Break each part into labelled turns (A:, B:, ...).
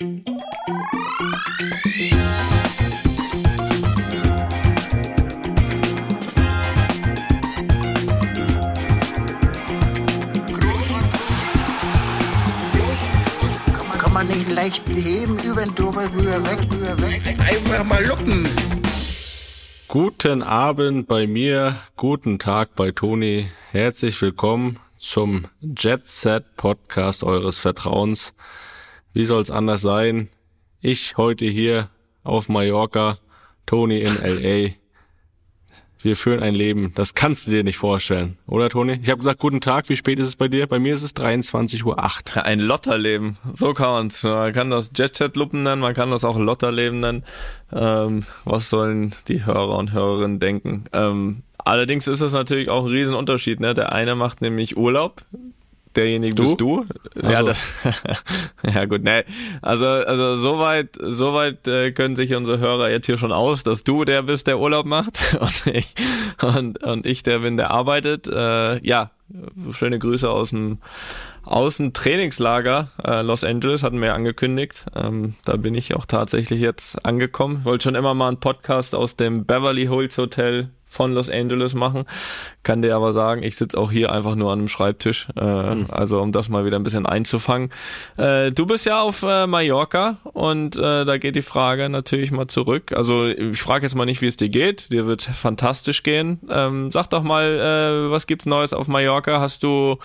A: Kann man nicht leicht beheben, über den drüber, rüber, weg, rüber, weg.
B: Einfach mal luppen.
C: Guten Abend bei mir, guten Tag bei Toni. Herzlich willkommen zum Jet Set Podcast eures Vertrauens. Wie soll's anders sein? Ich heute hier auf Mallorca, Toni in LA. Wir führen ein Leben, das kannst du dir nicht vorstellen, oder Toni? Ich habe gesagt, guten Tag, wie spät ist es bei dir? Bei mir ist es 23.08 Uhr.
D: Ein Lotterleben, so kann man's. Man kann das Jet-Set-Luppen nennen, man kann das auch Lotterleben nennen. Ähm, was sollen die Hörer und Hörerinnen denken? Ähm, allerdings ist es natürlich auch ein Riesenunterschied. Ne? Der eine macht nämlich Urlaub, derjenige
C: Du?
D: bist du. Ja,
C: Also.
D: das, ja gut, ne. Also, also soweit, soweit äh, können sich unsere Hörer jetzt hier schon aus, dass du der bist, der Urlaub macht und ich, und, und ich der bin, der arbeitet. Äh, ja, schöne Grüße aus dem, aus dem Trainingslager äh, Los Angeles, hatten wir ja angekündigt. Ähm, da bin ich auch tatsächlich jetzt angekommen. Wollte schon immer mal einen Podcast aus dem Beverly Hills Hotel von Los Angeles machen. Kann dir aber sagen, ich sitze auch hier einfach nur an einem Schreibtisch. Äh, Also um das mal wieder ein bisschen einzufangen. Äh, du bist ja auf äh, Mallorca und äh, da geht die Frage natürlich mal zurück. Also ich frage jetzt mal nicht, wie es dir geht. Dir wird fantastisch gehen. Ähm, sag doch mal, äh, was gibt's Neues auf Mallorca? Hast du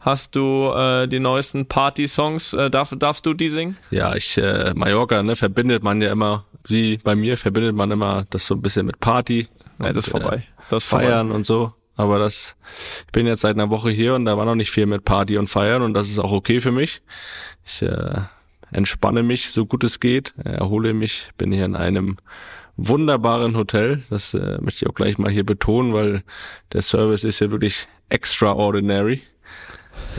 D: Hast du äh, die neuesten Party-Songs? Äh, darf, darfst du die singen?
C: Ja, ich, äh, Mallorca, ne, verbindet man ja immer, wie bei mir verbindet man immer das so ein bisschen mit Party.
D: Ja, das ist vorbei.
C: Äh,
D: Das ist vorbei.
C: feiern und so. Aber das, ich bin jetzt seit einer Woche hier und da war noch nicht viel mit Party und Feiern und das ist auch okay für mich. Ich äh, entspanne mich so gut es geht, erhole mich, bin hier in einem wunderbaren Hotel. Das äh, möchte ich auch gleich mal hier betonen, weil der Service ist ja wirklich extraordinary.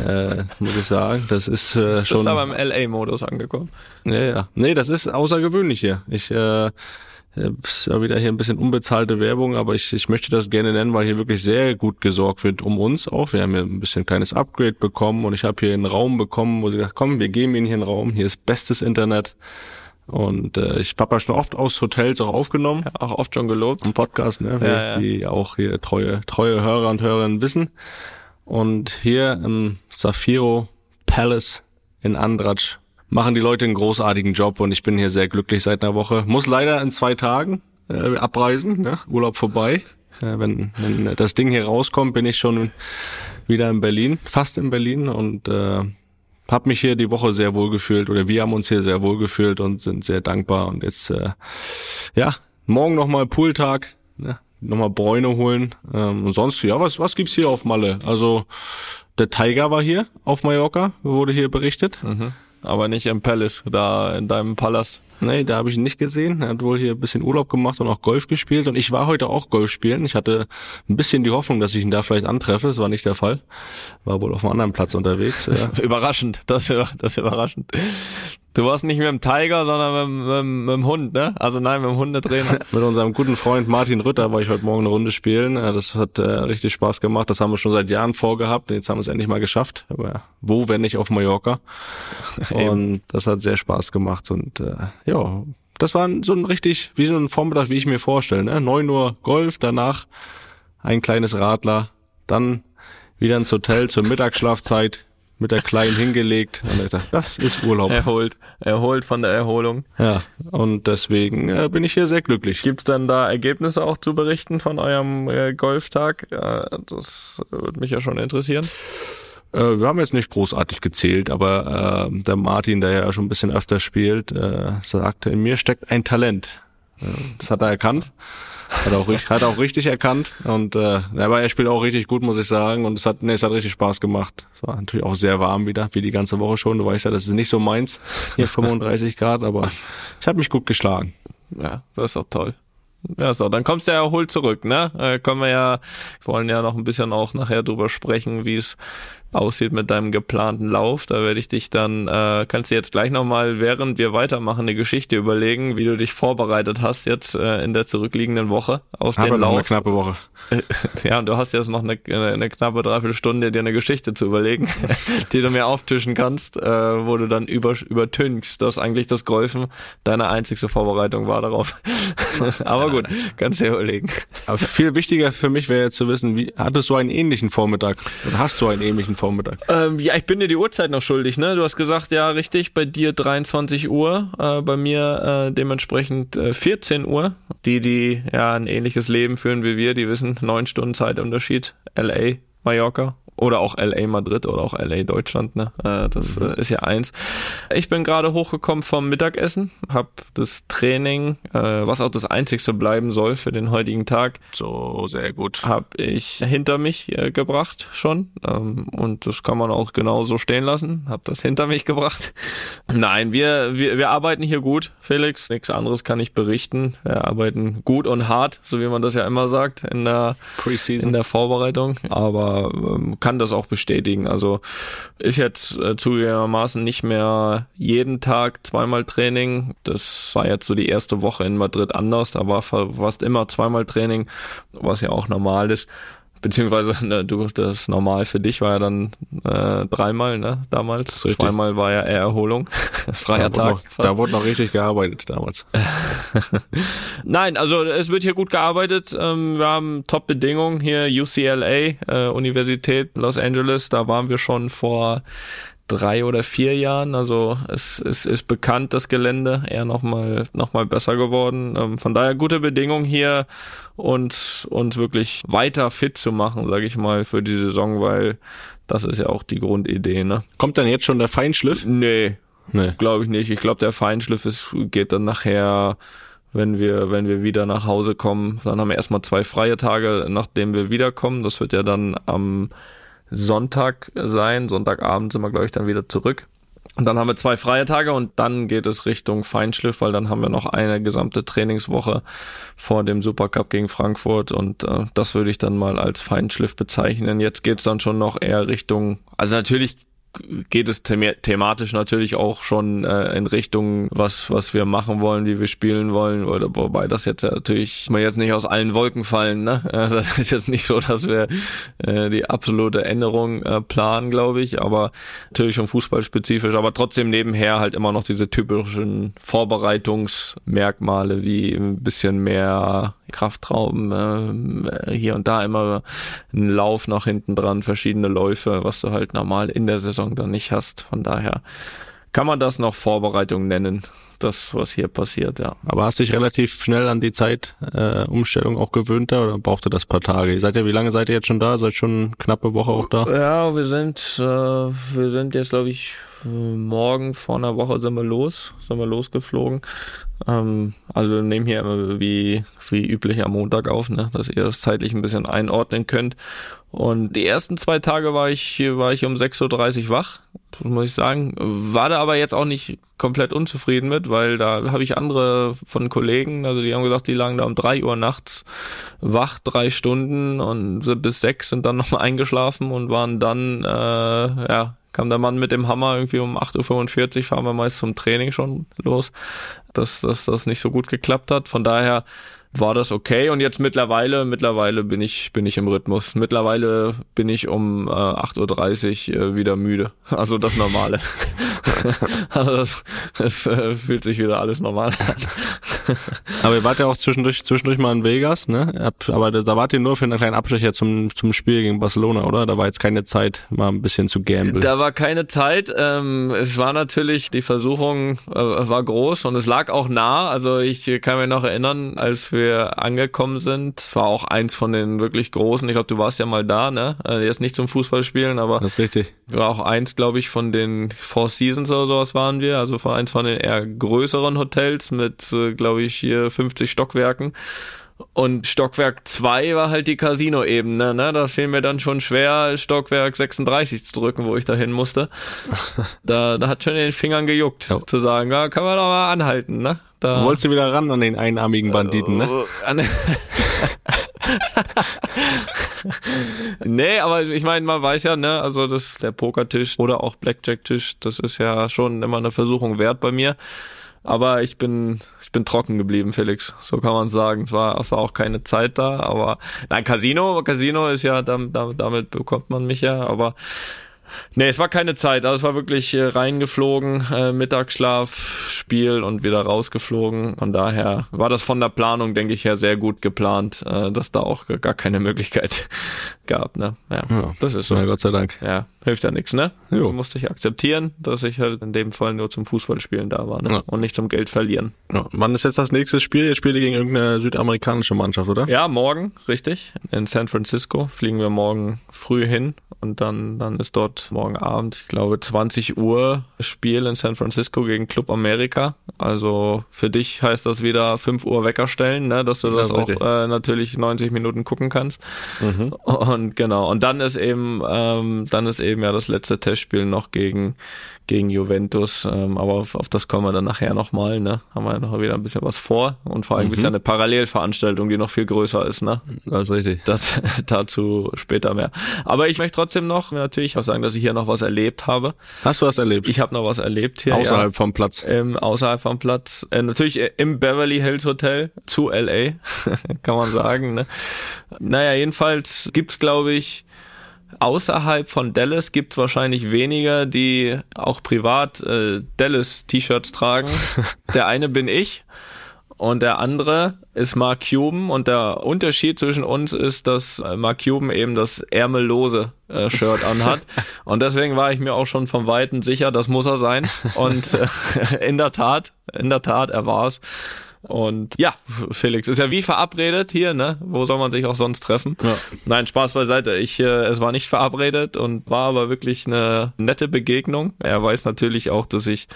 C: Äh, muss ich sagen. Das ist äh,
D: Du
C: schon.
D: bist aber im LA-Modus angekommen.
C: Ja, ja. Nee, das ist außergewöhnlich hier. Ich äh, äh, ist ja wieder hier ein bisschen unbezahlte Werbung, aber ich, ich möchte das gerne nennen, weil hier wirklich sehr gut gesorgt wird um uns auch. Wir haben hier ein bisschen kleines Upgrade bekommen und ich habe hier einen Raum bekommen, wo sie gesagt, komm, wir geben Ihnen hier einen Raum, hier ist bestes Internet. Und äh, ich habe ja schon oft aus Hotels auch aufgenommen.
D: Auch oft schon gelobt.
C: Im Podcast, ne?
D: Ja, ja.
C: Die auch hier treue, treue Hörer und Hörerinnen wissen. Und hier im Safiro Palace in Andratsch machen die Leute einen großartigen Job und ich bin hier sehr glücklich seit einer Woche. Muss leider in zwei Tagen äh, abreisen, ne? Urlaub vorbei. Äh, wenn, wenn das Ding hier rauskommt, bin ich schon wieder in Berlin, fast in Berlin und äh, habe mich hier die Woche sehr wohl gefühlt oder wir haben uns hier sehr wohl gefühlt und sind sehr dankbar und jetzt äh, ja morgen nochmal Pooltag, ne? nochmal Bräune holen ähm, und sonst ja was was gibt's hier auf Malle? Also der Tiger war hier auf Mallorca, wurde hier berichtet.
D: Aber nicht im Palace, da in deinem Palast.
C: Nee, da habe ich ihn nicht gesehen. Er hat wohl hier ein bisschen Urlaub gemacht und auch Golf gespielt. Und ich war heute auch Golf spielen. Ich hatte ein bisschen die Hoffnung, dass ich ihn da vielleicht antreffe. Das war nicht der Fall. War wohl auf einem anderen Platz unterwegs.
D: Überraschend, das ist, das ist überraschend. Du warst nicht mit dem Tiger, sondern mit, mit, mit dem Hund, ne? Also nein, mit dem Hundetrainer.
C: Mit unserem guten Freund Martin Rütter war ich heute Morgen eine Runde spielen. Das hat äh, richtig Spaß gemacht. Das haben wir schon seit Jahren vorgehabt. Jetzt haben wir es endlich mal geschafft. Aber wo, wenn nicht auf Mallorca? Und das hat sehr Spaß gemacht. Und äh, ja, das war so ein richtig, wie so ein Vormittag, wie ich mir vorstelle. Ne? 9 Uhr Golf, danach ein kleines Radler, dann wieder ins Hotel zur Mittagsschlafzeit mit der Kleinen hingelegt. Und dann gesagt, das ist Urlaub.
D: Erholt, erholt von der Erholung.
C: Ja, und deswegen äh, bin ich hier sehr glücklich.
D: Gibt's dann da Ergebnisse auch zu berichten von eurem äh, Golftag? Äh, das würde mich ja schon interessieren.
C: Äh, wir haben jetzt nicht großartig gezählt, aber äh, der Martin, der ja schon ein bisschen öfter spielt, äh, sagte, in mir steckt ein Talent. Das hat er erkannt. Hat auch, richtig- hat auch richtig erkannt. Und äh, aber er spielt auch richtig gut, muss ich sagen. Und es hat, nee, es hat richtig Spaß gemacht. Es war natürlich auch sehr warm wieder, wie die ganze Woche schon. Du weißt ja, das ist nicht so meins, hier 35 Grad, aber ich habe mich gut geschlagen.
D: Ja, das ist doch toll. Ja, so, dann kommst du ja erholt zurück, ne? Äh, können wir ja, wollen ja noch ein bisschen auch nachher drüber sprechen, wie es aussieht mit deinem geplanten Lauf. Da werde ich dich dann, äh, kannst du jetzt gleich nochmal, während wir weitermachen, eine Geschichte überlegen, wie du dich vorbereitet hast jetzt äh, in der zurückliegenden Woche auf
C: Aber
D: den
C: noch
D: Lauf.
C: eine knappe Woche.
D: Ja, und du hast jetzt noch eine, eine knappe Dreiviertelstunde, dir eine Geschichte zu überlegen, die du mir auftischen kannst, äh, wo du dann über, übertünchst, dass eigentlich das Golfen deine einzigste Vorbereitung war darauf. Aber gut, kannst du dir überlegen.
C: Aber viel wichtiger für mich wäre jetzt zu wissen, wie hattest du einen ähnlichen Vormittag? Oder hast du einen ähnlichen Vormittag?
D: Ähm, ja, ich bin dir die Uhrzeit noch schuldig, ne? Du hast gesagt, ja, richtig, bei dir 23 Uhr, äh, bei mir äh, dementsprechend äh, 14 Uhr. Die, die ja ein ähnliches Leben führen wie wir, die wissen, neun Stunden Zeitunterschied, LA, Mallorca oder auch LA Madrid oder auch LA Deutschland, ne? Äh, das
C: Mhm.
D: äh, ist ja eins. Ich bin gerade hochgekommen vom Mittagessen, hab das Training, äh, was auch das einzigste bleiben soll für den heutigen Tag,
C: So, sehr gut.
D: habe ich hinter mich äh, gebracht schon ähm, und das kann man auch genauso stehen lassen. Habe das hinter mich gebracht. Nein, wir, wir wir arbeiten hier gut, Felix. Nichts anderes kann ich berichten. Wir arbeiten gut und hart, so wie man das ja immer sagt in der in
C: Preseason.
D: der Vorbereitung, aber ähm, kann das auch bestätigen. Also ist jetzt äh, zugegebenermaßen nicht mehr jeden Tag zweimal Training. Das war jetzt so die erste Woche in Madrid anders. Da war fa- fast immer zweimal Training, was ja auch normal ist. Beziehungsweise ne, du, das normal für dich war ja dann äh, dreimal, ne, damals.
C: Richtig.
D: Zweimal war ja eher Erholung. Freier
C: da,
D: Tag.
C: wurde noch, da wurde noch richtig gearbeitet damals.
D: Nein, also es wird hier gut gearbeitet. Ähm, wir haben Top-Bedingungen hier, UCLA, äh, Universität Los Angeles, da waren wir schon vor drei oder vier Jahren. Also es, es ist bekannt, das Gelände, eher nochmal noch mal besser geworden. Ähm, von daher gute Bedingungen hier und uns wirklich weiter fit zu machen, sage ich mal, für die Saison, weil das ist ja auch die Grundidee, ne?
C: Kommt dann jetzt schon der Feinschliff?
D: Nee,
C: Nee.
D: Glaube ich nicht. Ich glaube, der Feinschliff ist, geht dann nachher, wenn wir, wenn wir wieder nach Hause kommen. Dann haben wir erstmal zwei freie Tage, nachdem wir wiederkommen. Das wird ja dann am Sonntag sein. Sonntagabend sind wir, glaube ich, dann wieder zurück. Und dann haben wir zwei freie Tage und dann geht es Richtung Feinschliff, weil dann haben wir noch eine gesamte Trainingswoche vor dem Supercup gegen Frankfurt und äh, das würde ich dann mal als Feinschliff bezeichnen. Jetzt geht's dann schon noch eher Richtung, also natürlich geht es thema thematisch natürlich auch schon äh, in Richtung, was, was wir machen wollen, wie wir spielen wollen, oder wobei das jetzt ja natürlich mal jetzt nicht aus allen Wolken fallen, ne? Äh, Das ist jetzt nicht so, dass wir äh, die absolute Änderung äh, planen, glaube ich, aber natürlich schon fußballspezifisch, aber trotzdem nebenher halt immer noch diese typischen Vorbereitungsmerkmale wie ein bisschen mehr Kraftraum, äh, hier und da immer ein Lauf nach hinten dran, verschiedene Läufe, was du halt normal in der Saison dann nicht hast. Von daher kann man das noch Vorbereitung nennen, das, was hier passiert, ja.
C: Aber hast dich relativ schnell an die Zeitumstellung äh, Umstellung auch gewöhnt da oder brauchte das paar Tage? Ihr seid ja, wie lange seid ihr jetzt schon da? Seid schon knappe Woche auch da?
D: Ja, wir sind, äh, wir sind jetzt, glaube ich, morgen vor einer Woche sind wir los, sind wir losgeflogen. Ähm, also wir nehmen hier immer wie, wie üblich am Montag auf, ne, dass ihr das zeitlich ein bisschen einordnen könnt. Und die ersten zwei Tage war ich, war ich um 6.30 Uhr wach, muss ich sagen. War da aber jetzt auch nicht komplett unzufrieden mit, weil da habe ich andere von Kollegen, also die haben gesagt, die lagen da um drei Uhr nachts wach, drei Stunden und bis sechs sind dann nochmal eingeschlafen und waren dann, äh, ja, kam der Mann mit dem Hammer irgendwie um 8.45 Uhr, fahren wir meist zum Training schon los, dass, dass das nicht so gut geklappt hat. Von daher war das okay und jetzt mittlerweile, mittlerweile bin ich, bin ich im Rhythmus. Mittlerweile bin ich um äh, 8.30 Uhr äh, wieder müde. Also das Normale. also das, das äh, fühlt sich wieder alles normal an.
C: Aber ihr wart ja auch zwischendurch, zwischendurch mal in Vegas, ne? Aber da wart ihr nur für einen kleinen Abstecher zum, zum Spiel gegen Barcelona, oder? Da war jetzt keine Zeit, mal ein bisschen zu gamblen.
D: Da war keine Zeit. Ähm, es war natürlich, die Versuchung äh, war groß und es lag auch nah. Also ich kann mich noch erinnern, als wir angekommen sind, es war auch eins von den wirklich großen. Ich glaube, du warst ja mal da, ne? Äh, jetzt nicht zum Fußballspielen, aber
C: das ist richtig.
D: war auch eins, glaube ich, von den Four Seasons oder sowas waren wir. Also von eins von den eher größeren Hotels mit, äh, glaube ich, hier 50 Stockwerken. Und Stockwerk 2 war halt die Casino-Ebene, ne? Da fiel mir dann schon schwer, Stockwerk 36 zu drücken, wo ich da hin musste. Da, da hat schon in den Fingern gejuckt, ja. zu sagen, ja, kann man doch mal anhalten, ne?
C: Da Wolltest du wieder ran an den einarmigen Banditen, ne? Äh,
D: nee, aber ich meine, man weiß ja, ne, also das der Pokertisch oder auch Blackjack-Tisch, das ist ja schon immer eine Versuchung wert bei mir. Aber ich bin, ich bin trocken geblieben, Felix. So kann man sagen. Es war, es war auch keine Zeit da, aber nein, Casino, Casino ist ja, damit, damit bekommt man mich ja, aber Nee, es war keine Zeit. Also es war wirklich äh, reingeflogen, äh, Mittagsschlaf, Spiel und wieder rausgeflogen. Von daher war das von der Planung, denke ich, her sehr gut geplant, äh, dass da auch gar keine Möglichkeit gab. Ne? Ja, ja, das ist so.
C: Ja, Gott sei Dank.
D: Ja, hilft ja nichts, ne? Jo. Musste ich akzeptieren, dass ich halt in dem Fall nur zum Fußballspielen da war ne? Ja. und nicht zum Geld verlieren.
C: Ja. Wann ist jetzt das nächste Spiel? Jetzt spielt ihr gegen irgendeine südamerikanische Mannschaft, oder?
D: Ja, morgen, richtig. In San Francisco fliegen wir morgen früh hin und dann, dann ist dort morgen Abend, ich glaube 20 Uhr Spiel in San Francisco gegen Club America. Also für dich heißt das wieder 5 Uhr Wecker stellen, ne, dass du das, das auch äh, natürlich 90 Minuten gucken kannst. Mhm. Und genau, und dann ist eben, ähm, dann ist eben ja das letzte Testspiel noch gegen gegen Juventus, ähm, aber auf, auf das kommen wir dann nachher nochmal, ne? Haben wir noch wieder ein bisschen was vor und vor allem mhm. ist ja eine Parallelveranstaltung, die noch viel größer ist, ne?
C: Das ist richtig.
D: Das, dazu später mehr. Aber ich möchte trotzdem noch natürlich auch sagen, dass ich hier noch was erlebt habe.
C: Hast du was erlebt?
D: Ich habe noch was erlebt hier.
C: Außerhalb ja. vom Platz.
D: Ähm, außerhalb vom Platz. Äh, natürlich im Beverly Hills Hotel zu LA, kann man sagen, ne? Naja, jedenfalls gibt's glaube ich außerhalb von Dallas gibt es wahrscheinlich weniger, die auch privat äh, Dallas-T-Shirts tragen. der eine bin ich und der andere ist Mark Cuban und der Unterschied zwischen uns ist, dass äh, Mark Cuban eben das ärmellose äh, Shirt anhat und deswegen war ich mir auch schon vom Weiten sicher, das muss er sein und äh, in der Tat, in der Tat, er war's. Und ja, Felix, ist ja wie verabredet hier, ne? Wo soll man sich auch sonst treffen? Ja. Nein, Spaß beiseite. Ich, äh, es war nicht verabredet und war aber wirklich eine nette Begegnung. Er weiß natürlich auch, dass ich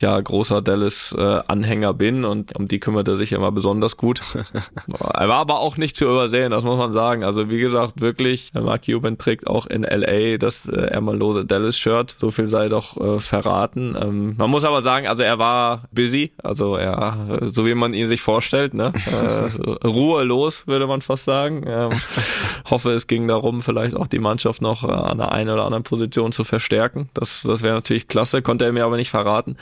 D: ja großer Dallas-Anhänger äh, bin und um die kümmert er sich immer besonders gut. er war aber auch nicht zu übersehen, das muss man sagen. Also wie gesagt, wirklich, Mark Cuban trägt auch in LA das äh, ärmellose Dallas-Shirt. So viel sei doch äh, verraten. Ähm, man muss aber sagen, also er war busy, also er, so wie man ihn sich vorstellt, ne? äh, ruhelos, würde man fast sagen. Ähm, hoffe, es ging darum, vielleicht auch die Mannschaft noch äh, an der einen oder anderen Position zu verstärken. Das, das wäre natürlich klasse, konnte er mir aber nicht verraten.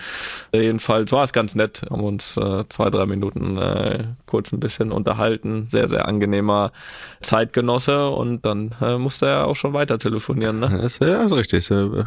D: Jedenfalls war es ganz nett, haben uns äh, zwei, drei Minuten äh, kurz ein bisschen unterhalten. Sehr, sehr angenehmer Zeitgenosse und dann äh, musste er auch schon weiter telefonieren. Ne?
C: Das ist ja also richtig, ist, äh,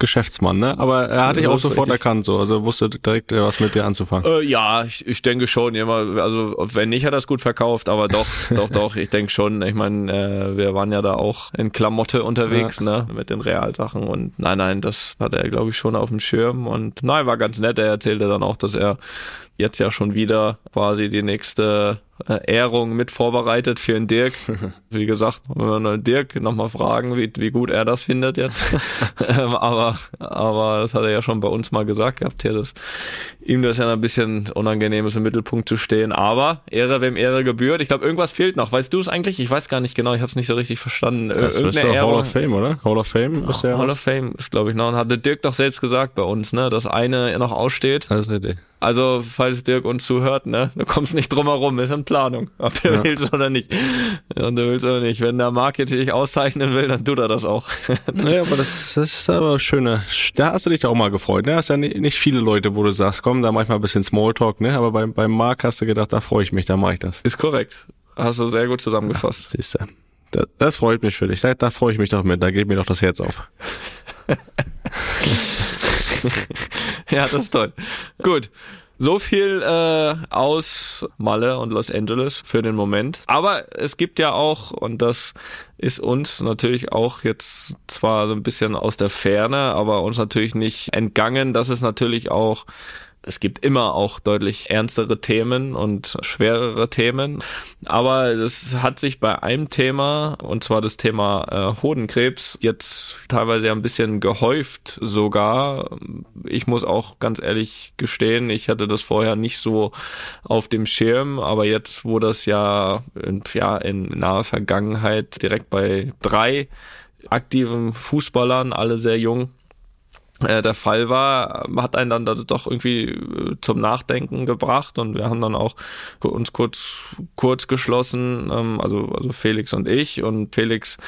C: Geschäftsmann, ne? Aber er hatte ich auch sofort richtig. erkannt, so, also wusste direkt äh, was mit dir anzufangen.
D: Äh, ja, ich, ich denke schon, immer, also wenn nicht, hat er es gut verkauft, aber doch, doch, doch, ich denke schon. Ich meine, äh, wir waren ja da auch in Klamotte unterwegs, ja. ne? Mit den Realsachen und nein, nein, das hat er, glaube ich, schon auf dem Schirm und nein, war ganz nett. Er erzählte dann auch, dass er jetzt ja schon wieder quasi die nächste äh, Ehrung mit vorbereitet für den Dirk. Wie gesagt, wenn wir Dirk nochmal fragen, wie, wie gut er das findet jetzt. Ähm, aber, aber das hat er ja schon bei uns mal gesagt gehabt, hier, dass ihm das ja ein bisschen unangenehm ist, im Mittelpunkt zu stehen. Aber Ehre, wem Ehre gebührt. Ich glaube, irgendwas fehlt noch. Weißt du es eigentlich? Ich weiß gar nicht genau, ich habe es nicht so richtig verstanden.
C: Das Irgendeine Ehrung. Hall of Fame, oder? Hall of Fame
D: ist ja. Hall of Fame ist, glaube ich, noch. Und hatte Dirk doch selbst gesagt bei uns, ne, dass eine noch aussteht.
C: Das ist richtig.
D: Also, falls Dirk uns zuhört, ne, du kommst nicht drum herum, ist in Planung, ob er ja. willst oder nicht. Und du willst oder nicht. Wenn der Market dich auszeichnen will, dann tut er das auch.
C: naja, aber das, das ist aber schöne. Da hast du dich auch mal gefreut, ne? Hast ja nicht viele Leute, wo du sagst, komm, da mach ich mal ein bisschen Smalltalk, ne? Aber beim, beim Mark hast du gedacht, da freue ich mich, da mache ich das.
D: Ist korrekt. Hast du sehr gut zusammengefasst.
C: Ja, siehst du. Das, das freut mich für dich. Da, da freue ich mich doch mit. Da geht mir doch das Herz auf.
D: ja, das ist toll. Gut. So viel äh, aus Malle und Los Angeles für den Moment. Aber es gibt ja auch, und das ist uns natürlich auch jetzt zwar so ein bisschen aus der Ferne, aber uns natürlich nicht entgangen, dass es natürlich auch es gibt immer auch deutlich ernstere Themen und schwerere Themen. Aber es hat sich bei einem Thema, und zwar das Thema äh, Hodenkrebs, jetzt teilweise ein bisschen gehäuft sogar. Ich muss auch ganz ehrlich gestehen, ich hatte das vorher nicht so auf dem Schirm, aber jetzt, wo das ja in, ja, in naher Vergangenheit direkt bei drei aktiven Fußballern, alle sehr jung, der Fall war, hat einen dann doch irgendwie äh, zum Nachdenken gebracht und wir haben dann auch uns kurz kurz geschlossen, ähm, also also Felix und ich und Felix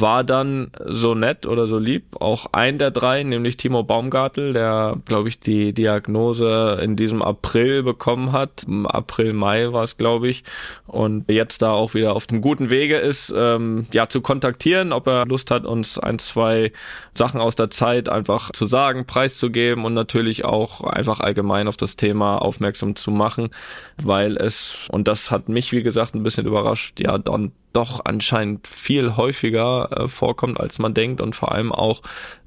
D: war dann so nett oder so lieb, auch ein der drei, nämlich Timo Baumgartel, der, glaube ich, die Diagnose in diesem April bekommen hat. April, Mai war es, glaube ich. Und jetzt da auch wieder auf dem guten Wege ist, ähm, ja, zu kontaktieren, ob er Lust hat, uns ein, zwei Sachen aus der Zeit einfach zu sagen, preiszugeben und natürlich auch einfach allgemein auf das Thema aufmerksam zu machen, weil es, und das hat mich, wie gesagt, ein bisschen überrascht, ja, dann doch anscheinend viel häufiger äh, vorkommt, als man denkt und vor allem auch,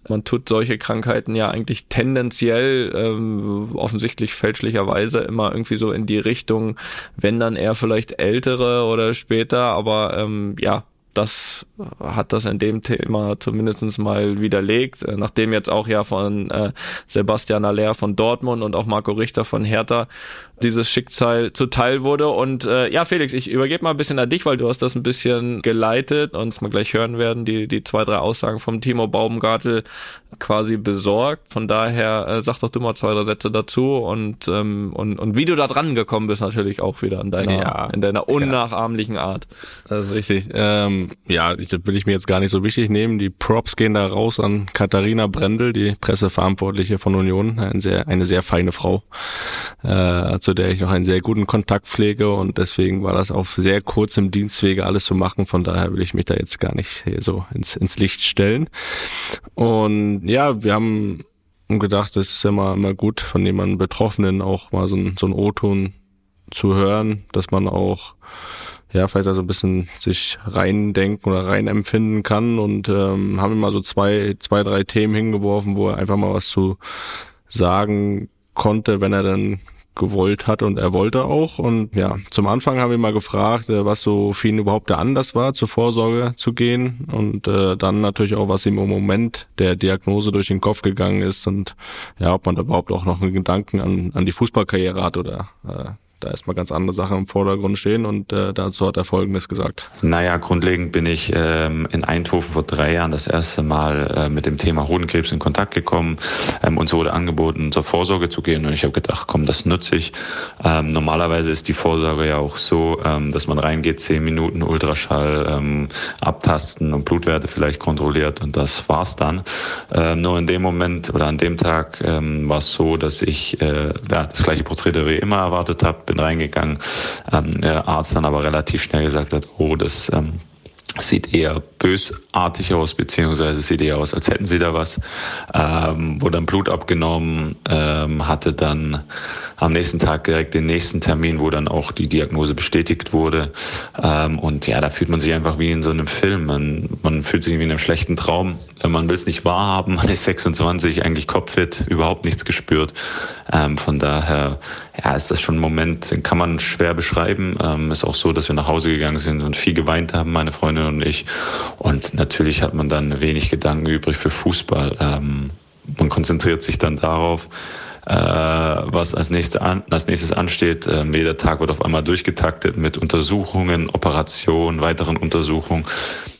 D: man tut solche Krankheiten ja eigentlich tendenziell ähm, offensichtlich fälschlicherweise immer irgendwie so in die Richtung, wenn dann eher vielleicht ältere oder später, aber ähm, ja, das hat das in dem Thema zumindestens mal widerlegt, äh, nachdem jetzt auch ja von äh, Sebastian Aller von Dortmund und auch Marco Richter von Hertha dieses Schicksal zuteil wurde. Und äh, ja, Felix, ich übergebe mal ein bisschen an dich, weil du hast das ein bisschen geleitet und es mal gleich hören werden, die, die zwei, drei Aussagen vom Timo Baumgartel quasi besorgt. Von daher äh, sag doch du mal zwei, drei Sätze dazu und, ähm, und, und wie du da dran gekommen bist natürlich auch wieder in deiner, ja, in deiner unnachahmlichen ja. Art.
C: Das ist richtig. Ähm, ja, das will ich mir jetzt gar nicht so wichtig nehmen. Die Props gehen da raus an Katharina Brendel, die Presseverantwortliche von Union, eine sehr, eine sehr feine Frau. Äh, zu der ich noch einen sehr guten Kontakt pflege und deswegen war das auf sehr kurzem Dienstwege alles zu machen. Von daher will ich mich da jetzt gar nicht so ins, ins Licht stellen. Und ja, wir haben gedacht, es ist immer, immer gut, von jemandem Betroffenen auch mal so ein, so ein O-Ton zu hören, dass man auch ja, vielleicht also ein bisschen sich reindenken oder reinempfinden kann und ähm, haben immer so zwei, zwei, drei Themen hingeworfen, wo er einfach mal was zu sagen konnte, wenn er dann gewollt hat und er wollte auch. Und ja, zum Anfang haben wir mal gefragt, äh, was so für ihn überhaupt der Anlass war, zur Vorsorge zu gehen. Und äh, dann natürlich auch, was ihm im Moment der Diagnose durch den Kopf gegangen ist und ja, ob man da überhaupt auch noch einen Gedanken an, an die Fußballkarriere hat oder äh, da erstmal ganz andere Sachen im Vordergrund stehen und äh, dazu hat er Folgendes gesagt.
B: Naja, grundlegend bin ich ähm, in Eindhoven vor drei Jahren das erste Mal äh, mit dem Thema Hodenkrebs in Kontakt gekommen. Ähm, uns wurde angeboten, zur Vorsorge zu gehen und ich habe gedacht, komm, das nutze ich. Ähm, normalerweise ist die Vorsorge ja auch so, ähm, dass man reingeht, zehn Minuten Ultraschall ähm, abtasten und Blutwerte vielleicht kontrolliert und das war's dann. Ähm, nur in dem Moment oder an dem Tag ähm, war es so, dass ich äh, ja, das gleiche Prozedere wie immer erwartet habe bin reingegangen. Ähm, der Arzt dann aber relativ schnell gesagt hat, oh, das ähm, sieht eher bösartig aus, beziehungsweise sieht eher aus, als hätten sie da was. Ähm, wurde dann Blut abgenommen, ähm, hatte dann am nächsten Tag direkt den nächsten Termin, wo dann auch die Diagnose bestätigt wurde. Ähm, und ja, da fühlt man sich einfach wie in so einem Film. Man, man fühlt sich wie in einem schlechten Traum. Man will es nicht wahrhaben, man ist 26, eigentlich kopfit, überhaupt nichts gespürt. Ähm, von daher, ja, ist das schon ein Moment, den kann man schwer beschreiben. Ähm, ist auch so, dass wir nach Hause gegangen sind und viel geweint haben, meine Freundin und ich. Und natürlich hat man dann wenig Gedanken übrig für Fußball. Ähm, man konzentriert sich dann darauf, äh, was als, nächste an, als nächstes ansteht. Äh, jeder Tag wird auf einmal durchgetaktet mit Untersuchungen, Operationen, weiteren Untersuchungen.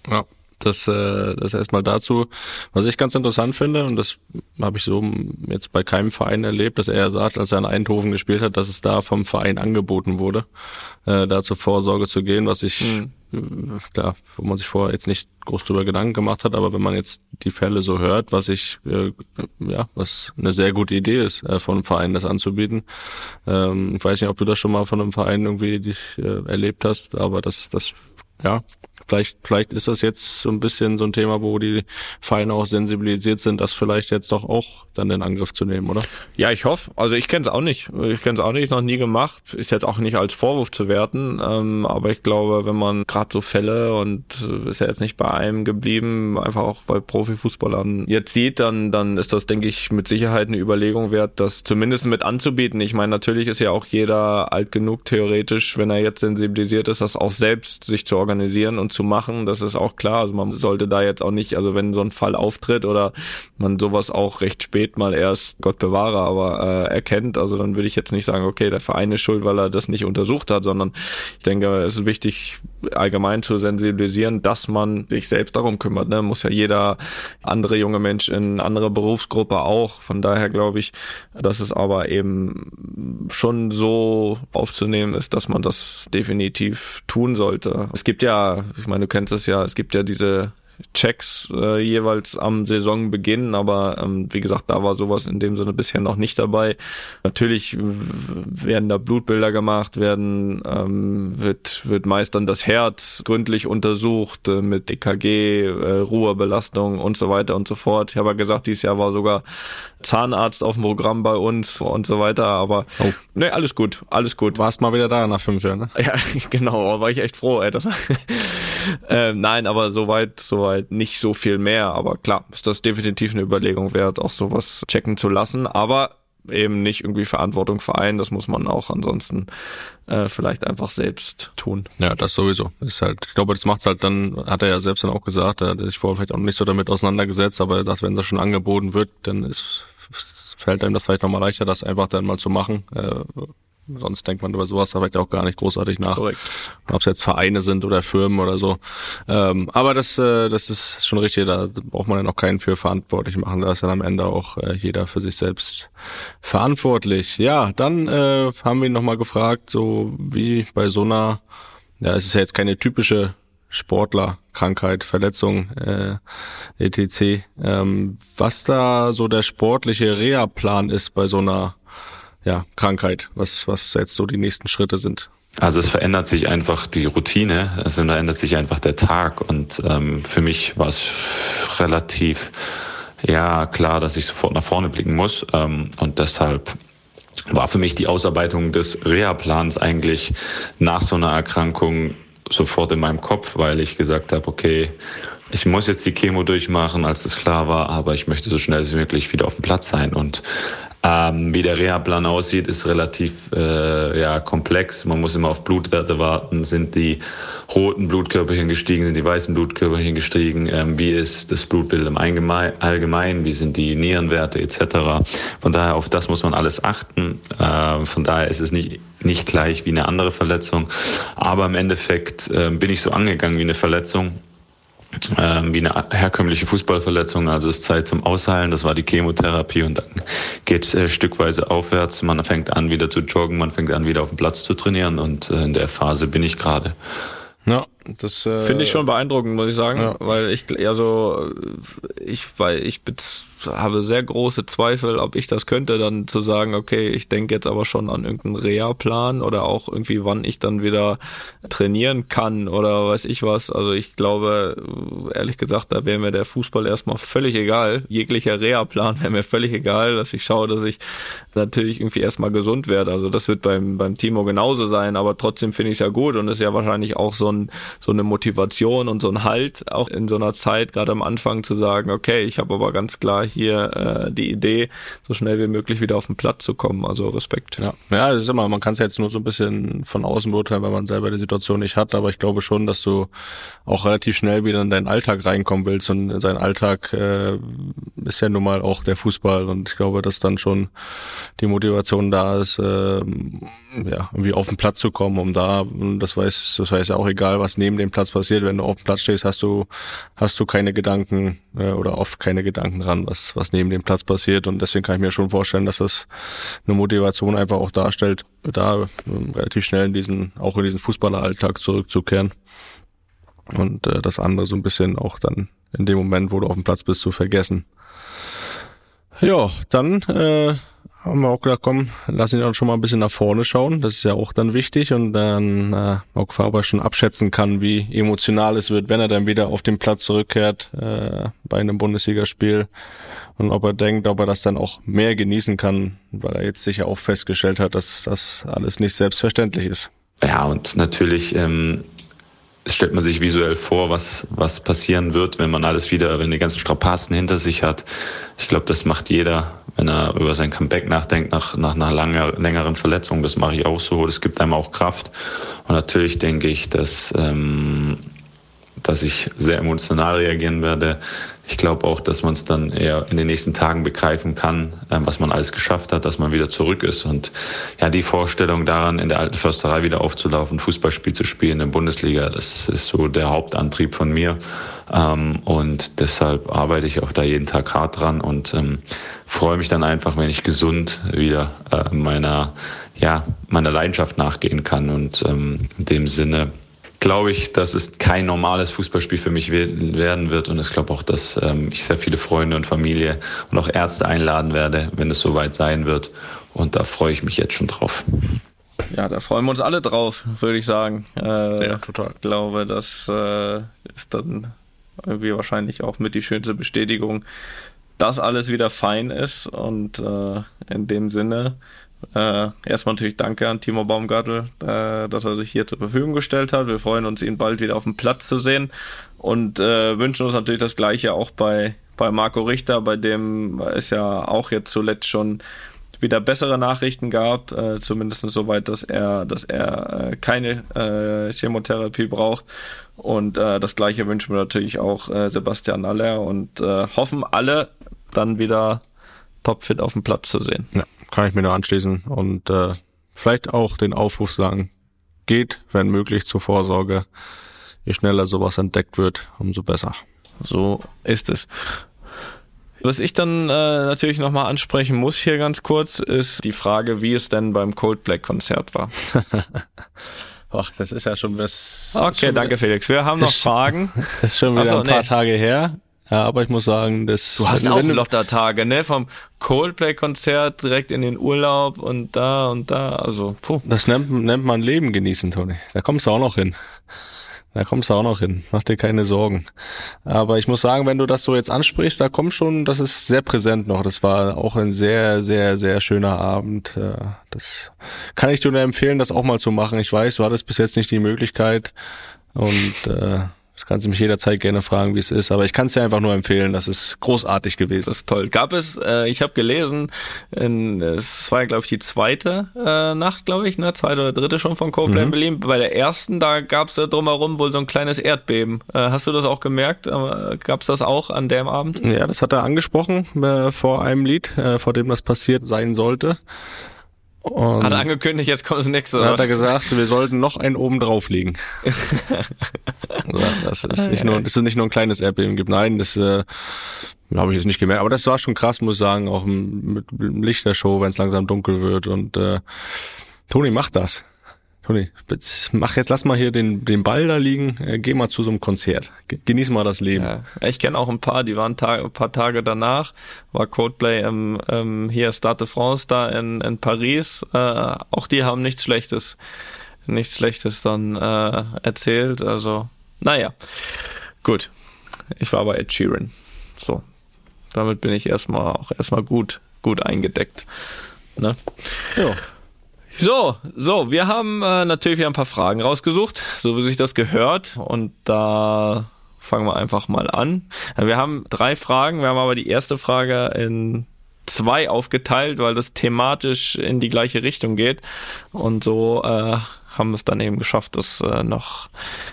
C: Ja. Das, äh, das erstmal dazu. Was ich ganz interessant finde, und das habe ich so jetzt bei keinem Verein erlebt, dass er sagt, als er in Eindhoven gespielt hat, dass es da vom Verein angeboten wurde, äh, da zur Vorsorge zu gehen, was ich, mhm. äh, klar, wo man sich vorher jetzt nicht groß drüber Gedanken gemacht hat, aber wenn man jetzt die Fälle so hört, was ich, äh, ja, was eine sehr gute Idee ist, äh, von einem Verein das anzubieten. Ähm, ich weiß nicht, ob du das schon mal von einem Verein irgendwie dich, äh, erlebt hast, aber das, das, ja, vielleicht, vielleicht ist das jetzt so ein bisschen so ein Thema, wo die Vereine auch sensibilisiert sind, das vielleicht jetzt doch auch dann in Angriff zu nehmen, oder?
D: Ja, ich hoffe. Also ich kenne es auch nicht. Ich kenne es auch nicht, noch nie gemacht. Ist jetzt auch nicht als Vorwurf zu werten. Ähm, aber ich glaube, wenn man gerade so Fälle und ist ja jetzt nicht bei einem geblieben, einfach auch bei Profifußballern jetzt sieht, dann, dann ist das, denke ich, mit Sicherheit eine Überlegung wert, das zumindest mit anzubieten. Ich meine, natürlich ist ja auch jeder alt genug theoretisch, wenn er jetzt sensibilisiert ist, das auch selbst sich zu organisieren und zu machen. Das ist auch klar. Also man sollte da jetzt auch nicht, also wenn so ein Fall auftritt oder man sowas auch recht spät mal erst, Gott bewahre, aber äh, erkennt, also dann würde ich jetzt nicht sagen, okay, der Verein ist schuld, weil er das nicht untersucht hat, sondern ich denke, es ist wichtig, allgemein zu sensibilisieren, dass man sich selbst darum kümmert. Ne? Muss ja jeder andere junge Mensch in andere Berufsgruppe auch. Von daher glaube ich, dass es aber eben schon so aufzunehmen ist, dass man das definitiv tun sollte. Es gibt ja, ich meine, du kennst es ja, es gibt ja diese Checks äh, jeweils am Saisonbeginn, aber ähm, wie gesagt, da war sowas in dem Sinne bisher noch nicht dabei. Natürlich werden da Blutbilder gemacht, werden ähm, wird wird meist dann das Herz gründlich untersucht äh, mit EKG, äh, Ruhebelastung und so weiter und so fort. Ich habe ja gesagt, dieses Jahr war sogar Zahnarzt auf dem Programm bei uns und so weiter, aber oh. ne, alles gut, alles gut.
C: Warst mal wieder da nach fünf Jahren, ne?
D: Ja, genau, war ich echt froh, ey. Das, äh, nein, aber soweit, soweit nicht so viel mehr. Aber klar, ist das definitiv eine Überlegung wert, auch sowas checken zu lassen. Aber eben nicht irgendwie Verantwortung vereinen, das muss man auch ansonsten äh, vielleicht einfach selbst tun.
C: Ja, das sowieso. Ist halt, ich glaube, das macht's halt dann, hat er ja selbst dann auch gesagt, er hat sich vorher vielleicht auch nicht so damit auseinandergesetzt, aber er sagt, wenn das schon angeboten wird, dann ist fällt einem das vielleicht nochmal leichter, das einfach dann mal zu machen. Äh, Sonst denkt man über sowas da vielleicht auch gar nicht großartig nach. Korrekt. Ob es jetzt Vereine sind oder Firmen oder so. Ähm, aber das, äh, das ist schon richtig, da braucht man ja noch keinen für verantwortlich machen. Da ist dann am Ende auch äh, jeder für sich selbst verantwortlich. Ja, dann äh, haben wir ihn nochmal gefragt, so wie bei so einer, ja, es ist ja jetzt keine typische Sportlerkrankheit, Verletzung, äh, etc. Ähm, was da so der sportliche Reha-Plan ist bei so einer ja, Krankheit, was, was jetzt so die nächsten Schritte sind?
B: Also es verändert sich einfach die Routine, also da ändert sich einfach der Tag und ähm, für mich war es relativ ja klar, dass ich sofort nach vorne blicken muss ähm, und deshalb war für mich die Ausarbeitung des Reha-Plans eigentlich nach so einer Erkrankung sofort in meinem Kopf, weil ich gesagt habe, okay, ich muss jetzt die Chemo durchmachen, als es klar war, aber ich möchte so schnell wie möglich wieder auf dem Platz sein. Und ähm, wie der Reha-Plan aussieht, ist relativ äh, ja, komplex. Man muss immer auf Blutwerte warten. Sind die roten Blutkörperchen gestiegen? Sind die weißen Blutkörperchen gestiegen? Ähm, wie ist das Blutbild im Allgemeinen? Wie sind die Nierenwerte etc.? Von daher, auf das muss man alles achten. Äh, von daher ist es nicht, nicht gleich wie eine andere Verletzung. Aber im Endeffekt äh, bin ich so angegangen wie eine Verletzung ähm, wie eine herkömmliche Fußballverletzung. Also es ist Zeit zum Ausheilen. Das war die Chemotherapie und dann geht es äh, stückweise aufwärts. Man fängt an wieder zu joggen, man fängt an wieder auf dem Platz zu trainieren und äh, in der Phase bin ich gerade.
D: Ja, das äh, finde ich schon beeindruckend, muss ich sagen, ja. weil ich also ich weil ich habe sehr große Zweifel, ob ich das könnte, dann zu sagen, okay, ich denke jetzt aber schon an irgendeinen Reha-Plan oder auch irgendwie, wann ich dann wieder trainieren kann oder weiß ich was. Also ich glaube, ehrlich gesagt, da wäre mir der Fußball erstmal völlig egal. Jeglicher Reha-Plan wäre mir völlig egal, dass ich schaue, dass ich natürlich irgendwie erstmal gesund werde. Also das wird beim, beim Timo genauso sein, aber trotzdem finde ich es ja gut und ist ja wahrscheinlich auch so, ein, so eine Motivation und so ein Halt, auch in so einer Zeit, gerade am Anfang zu sagen, okay, ich habe aber ganz klar hier äh, die Idee, so schnell wie möglich wieder auf den Platz zu kommen. Also Respekt.
C: Ja, ja das ist immer, man kann es jetzt nur so ein bisschen von außen beurteilen, weil man selber die Situation nicht hat, aber ich glaube schon, dass du auch relativ schnell wieder in deinen Alltag reinkommen willst. Und in seinen Alltag äh, ist ja nun mal auch der Fußball. Und ich glaube, dass dann schon die Motivation da ist, äh, ja, irgendwie auf den Platz zu kommen, um da, das weiß, das weiß ja auch egal, was neben dem Platz passiert, wenn du auf dem Platz stehst, hast du, hast du keine Gedanken äh, oder oft keine Gedanken dran, was was, neben dem Platz passiert. Und deswegen kann ich mir schon vorstellen, dass das eine Motivation einfach auch darstellt, da ähm, relativ schnell in diesen, auch in diesen Fußballeralltag zurückzukehren. Und äh, das andere so ein bisschen auch dann in dem Moment, wo du auf dem Platz bist, zu vergessen. Ja, dann äh, haben wir auch gedacht, komm, lass ihn dann schon mal ein bisschen nach vorne schauen. Das ist ja auch dann wichtig und dann äh, auch Faber schon abschätzen kann, wie emotional es wird, wenn er dann wieder auf den Platz zurückkehrt äh, bei einem Bundesligaspiel und ob er denkt, ob er das dann auch mehr genießen kann, weil er jetzt sicher auch festgestellt hat, dass das alles nicht selbstverständlich ist.
B: Ja, und natürlich ähm, stellt man sich visuell vor, was, was passieren wird, wenn man alles wieder, wenn die ganzen Strapazen hinter sich hat. Ich glaube, das macht jeder, wenn er über sein Comeback nachdenkt, nach, nach einer langer, längeren Verletzung. Das mache ich auch so. Das gibt einem auch Kraft. Und natürlich denke ich, dass, ähm, dass ich sehr emotional reagieren werde, ich glaube auch, dass man es dann eher in den nächsten Tagen begreifen kann, ähm, was man alles geschafft hat, dass man wieder zurück ist. Und ja, die Vorstellung daran, in der alten Försterei wieder aufzulaufen, Fußballspiel zu spielen in der Bundesliga, das ist so der Hauptantrieb von mir. Ähm, und deshalb arbeite ich auch da jeden Tag hart dran und ähm, freue mich dann einfach, wenn ich gesund wieder äh, meiner, ja, meiner Leidenschaft nachgehen kann. Und in dem Sinne glaube ich, dass es kein normales Fußballspiel für mich werden wird. Und ich glaube auch, dass ähm, ich sehr viele Freunde und Familie und auch Ärzte einladen werde, wenn es soweit sein wird. Und da freue ich mich jetzt schon drauf.
D: Ja, da freuen wir uns alle drauf, würde ich sagen. Äh, ja, total. Ich glaube, das äh, ist dann irgendwie wahrscheinlich auch mit die schönste Bestätigung, dass alles wieder fein ist. Und äh, in dem Sinne äh, erstmal natürlich danke an Timo Baumgartel, äh, dass er sich hier zur Verfügung gestellt hat. Wir freuen uns, ihn bald wieder auf dem Platz zu sehen und äh, wünschen uns natürlich das Gleiche auch bei, bei Marco Richter, bei dem es ja auch jetzt zuletzt schon wieder bessere Nachrichten gab, äh, zumindest soweit, dass er, dass er äh, keine äh, Chemotherapie braucht. Und äh, das gleiche wünschen wir natürlich auch äh, Sebastian Aller und äh, hoffen alle dann wieder topfit auf dem Platz zu sehen.
C: Ja kann ich mir nur anschließen und äh, vielleicht auch den Aufruf sagen, geht, wenn möglich, zur Vorsorge. Je schneller sowas entdeckt wird, umso besser.
D: So ist es. Was ich dann äh, natürlich nochmal ansprechen muss hier ganz kurz, ist die Frage, wie es denn beim Coldplay-Konzert war.
C: Ach, das ist ja schon was.
D: Okay, danke Felix. Wir haben noch Fragen.
C: Das ist schon wieder so, ein paar nee. Tage her. Ja, aber ich muss sagen, das.
D: Du hast auch noch da Tage, ne? Vom Coldplay-Konzert direkt in den Urlaub und da und da. Also,
C: puh. Das nennt, nennt man Leben genießen, Toni. Da kommst du auch noch hin. Da kommst du auch noch hin. Mach dir keine Sorgen. Aber ich muss sagen, wenn du das so jetzt ansprichst, da kommt schon, das ist sehr präsent noch. Das war auch ein sehr, sehr, sehr schöner Abend. Das kann ich dir nur empfehlen, das auch mal zu machen. Ich weiß, du hattest bis jetzt nicht die Möglichkeit und äh, das kannst du mich jederzeit gerne fragen, wie es ist. Aber ich kann es dir einfach nur empfehlen. Das ist großartig gewesen.
D: Das ist toll. Gab es, äh, ich habe gelesen, in, es war ja, glaube ich, die zweite äh, Nacht, glaube ich, ne? Zweite oder dritte schon von Coldplay mhm. Berlin. Bei der ersten, da gab es ja drumherum wohl so ein kleines Erdbeben. Äh, hast du das auch gemerkt? Äh, gab es das auch an dem Abend?
C: Ja, das hat er angesprochen äh, vor einem Lied, äh, vor dem das passiert sein sollte.
D: Und hat er angekündigt, jetzt kommt das nächste.
C: Dann hat er gesagt, wir sollten noch einen oben drauflegen. also, das ist nicht nur, das ist nicht nur ein kleines Erdbeben gibt. Nein, das äh, habe ich jetzt nicht gemerkt. Aber das war schon krass, muss ich sagen, auch mit, mit Licht der Show, wenn es langsam dunkel wird. Und äh, Toni macht das. Toni, mach jetzt, lass mal hier den, den Ball da liegen, äh, geh mal zu so einem Konzert. Genieß mal das Leben. Ja,
D: ich kenne auch ein paar, die waren Tag, ein paar Tage danach, war Codeplay im, ähm, hier Stade de France da in, in Paris. Äh, auch die haben nichts Schlechtes, nichts Schlechtes dann äh, erzählt. Also, naja. Gut. Ich war bei Ed Sheeran. So. Damit bin ich erstmal auch erstmal gut, gut eingedeckt. Ne? Ja. So, so, wir haben äh, natürlich wieder ein paar Fragen rausgesucht, so wie sich das gehört. Und da fangen wir einfach mal an. Wir haben drei Fragen, wir haben aber die erste Frage in zwei aufgeteilt, weil das thematisch in die gleiche Richtung geht. Und so äh, haben wir es dann eben geschafft, dass äh, noch,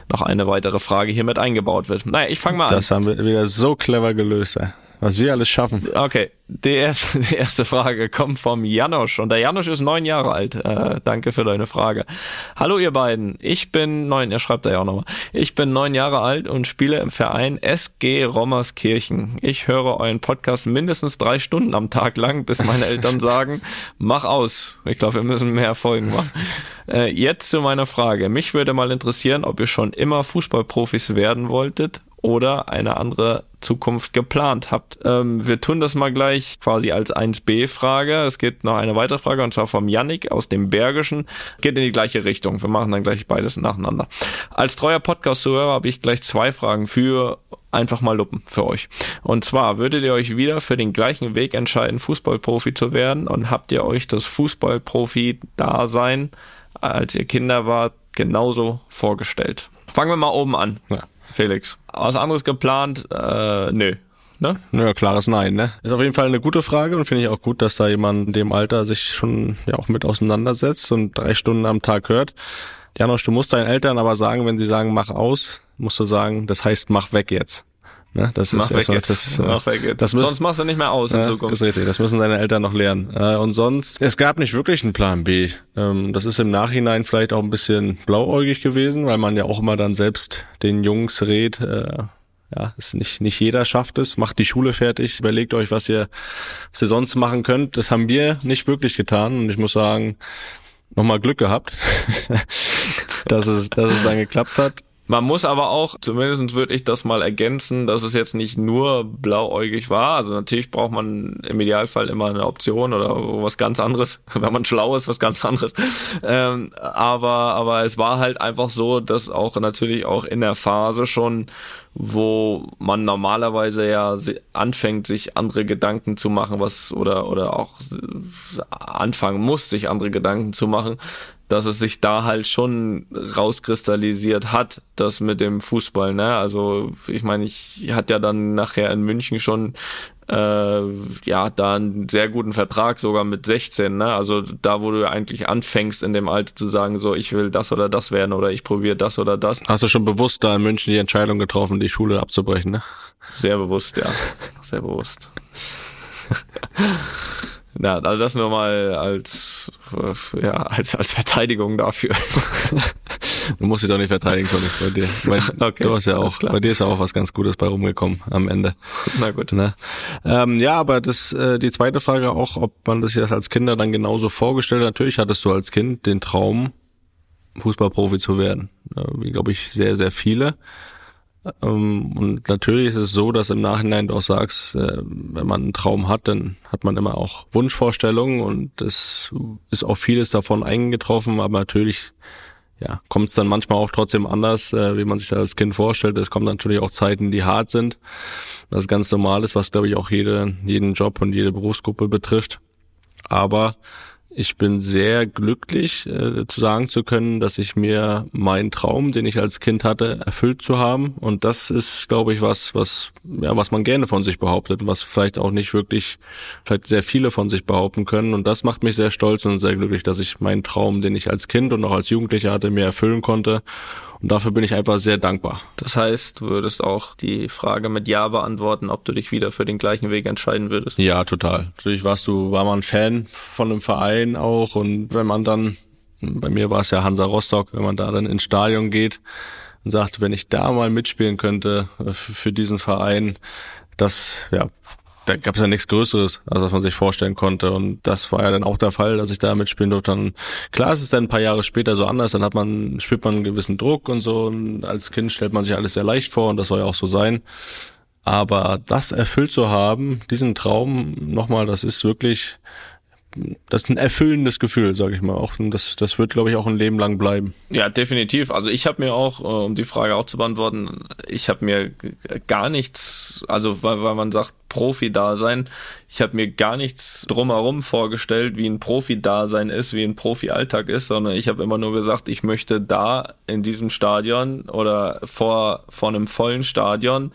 D: noch eine weitere Frage hier mit eingebaut wird. Naja, ich fange mal
C: an. Das haben wir wieder so clever gelöst. Ey was wir alles schaffen.
D: Okay, die erste, die erste Frage kommt vom Janosch und der Janosch ist neun Jahre alt. Äh, danke für deine Frage. Hallo ihr beiden, ich bin neun, er schreibt da ja auch nochmal. Ich bin neun Jahre alt und spiele im Verein SG Rommerskirchen. Ich höre euren Podcast mindestens drei Stunden am Tag lang, bis meine Eltern sagen, mach aus. Ich glaube, wir müssen mehr Folgen machen. Äh, jetzt zu meiner Frage. Mich würde mal interessieren, ob ihr schon immer Fußballprofis werden wolltet oder eine andere Zukunft geplant habt. Ähm, wir tun das mal gleich quasi als 1b-Frage. Es geht noch eine weitere Frage und zwar vom Yannick aus dem Bergischen. Geht in die gleiche Richtung. Wir machen dann gleich beides nacheinander. Als treuer Podcast-Zuhörer habe ich gleich zwei Fragen für einfach mal lupen für euch. Und zwar würdet ihr euch wieder für den gleichen Weg entscheiden, Fußballprofi zu werden und habt ihr euch das Fußballprofi-Dasein, als ihr Kinder wart, genauso vorgestellt? Fangen wir mal oben an. Ja. Felix. Was anderes geplant? Äh, nö.
C: Ne? Ja, klares Nein, ne? Ist auf jeden Fall eine gute Frage und finde ich auch gut, dass da jemand in dem Alter sich schon ja auch mit auseinandersetzt und drei Stunden am Tag hört. Janosch, du musst deinen Eltern aber sagen, wenn sie sagen, mach aus, musst du sagen, das heißt, mach weg jetzt.
D: Ne? Das mach ist jetzt. Das, äh, mach jetzt. Das müssen, sonst machst du nicht mehr aus in Zukunft.
C: Das ist richtig. Das müssen deine Eltern noch lernen. Äh, und sonst, es gab nicht wirklich einen Plan B. Ähm, das ist im Nachhinein vielleicht auch ein bisschen blauäugig gewesen, weil man ja auch immer dann selbst den Jungs rät, äh, ja, ist nicht, nicht jeder schafft es. Macht die Schule fertig. Überlegt euch, was ihr, was ihr sonst machen könnt. Das haben wir nicht wirklich getan. Und ich muss sagen, nochmal Glück gehabt, dass es, dass es dann geklappt hat.
D: Man muss aber auch, zumindest würde ich das mal ergänzen, dass es jetzt nicht nur blauäugig war. Also natürlich braucht man im Idealfall immer eine Option oder was ganz anderes, wenn man schlau ist, was ganz anderes. Ähm, aber, aber es war halt einfach so, dass auch natürlich auch in der Phase schon wo man normalerweise ja anfängt, sich andere Gedanken zu machen, was oder oder auch anfangen muss, sich andere Gedanken zu machen, dass es sich da halt schon rauskristallisiert hat, das mit dem Fußball. Ne? Also ich meine, ich hatte ja dann nachher in München schon äh, ja da einen sehr guten Vertrag sogar mit 16. Ne? Also da, wo du eigentlich anfängst in dem Alter zu sagen, so ich will das oder das werden oder ich probiere das oder das.
C: Hast du schon bewusst da in München die Entscheidung getroffen, die Schule abzubrechen? Ne?
D: Sehr bewusst, ja, sehr bewusst. Ja, also das nur mal als, ja, als, als Verteidigung dafür.
C: du musst dich doch nicht verteidigen, Conny, bei dir. Weil okay, du hast ja auch, bei dir ist ja auch was ganz Gutes bei rumgekommen am Ende.
D: Na gut.
C: Ne? Ähm, ja, aber das, äh, die zweite Frage auch, ob man sich das als Kinder dann genauso vorgestellt hat. Natürlich hattest du als Kind den Traum, Fußballprofi zu werden. Wie, glaube ich, sehr, sehr viele. Ähm, und natürlich ist es so, dass im Nachhinein du auch sagst, äh, wenn man einen Traum hat, dann hat man immer auch Wunschvorstellungen und es ist auch vieles davon eingetroffen, aber natürlich ja, kommt es dann manchmal auch trotzdem anders, äh, wie man sich das als Kind vorstellt. Es kommen natürlich auch Zeiten, die hart sind. Ist ganz normal ist, was glaube ich auch jede, jeden Job und jede Berufsgruppe betrifft. Aber ich bin sehr glücklich, äh, zu sagen zu können, dass ich mir meinen Traum, den ich als Kind hatte, erfüllt zu haben. Und das ist, glaube ich, was, was, ja, was man gerne von sich behauptet und was vielleicht auch nicht wirklich, vielleicht sehr viele von sich behaupten können. Und das macht mich sehr stolz und sehr glücklich, dass ich meinen Traum, den ich als Kind und auch als Jugendlicher hatte, mir erfüllen konnte und dafür bin ich einfach sehr dankbar.
D: Das heißt, du würdest auch die Frage mit Ja beantworten, ob du dich wieder für den gleichen Weg entscheiden würdest.
C: Ja, total. Natürlich warst du, war man Fan von einem Verein auch und wenn man dann, bei mir war es ja Hansa Rostock, wenn man da dann ins Stadion geht und sagt, wenn ich da mal mitspielen könnte äh, für diesen Verein, das ja da gab es ja nichts Größeres, als was man sich vorstellen konnte. Und das war ja dann auch der Fall, dass ich da mitspielen durfte. Und klar, es ist dann ein paar Jahre später so anders. Dann hat man, spürt man einen gewissen Druck und so. Und als Kind stellt man sich alles sehr leicht vor und das soll ja auch so sein. Aber das erfüllt zu haben, diesen Traum, nochmal, das ist wirklich, das ist ein erfüllendes Gefühl, sage ich mal. Auch das, das wird, glaube ich, auch ein Leben lang bleiben.
D: Ja, definitiv. Also ich habe mir auch, äh, um die Frage auch zu beantworten, ich habe mir gar nichts, also weil, weil man sagt Profi-Dasein, ich habe mir gar nichts drumherum vorgestellt, wie ein Profi-Dasein ist, wie ein Profi-Alltag ist, sondern ich habe immer nur gesagt, ich möchte da in diesem Stadion oder vor vor einem vollen Stadion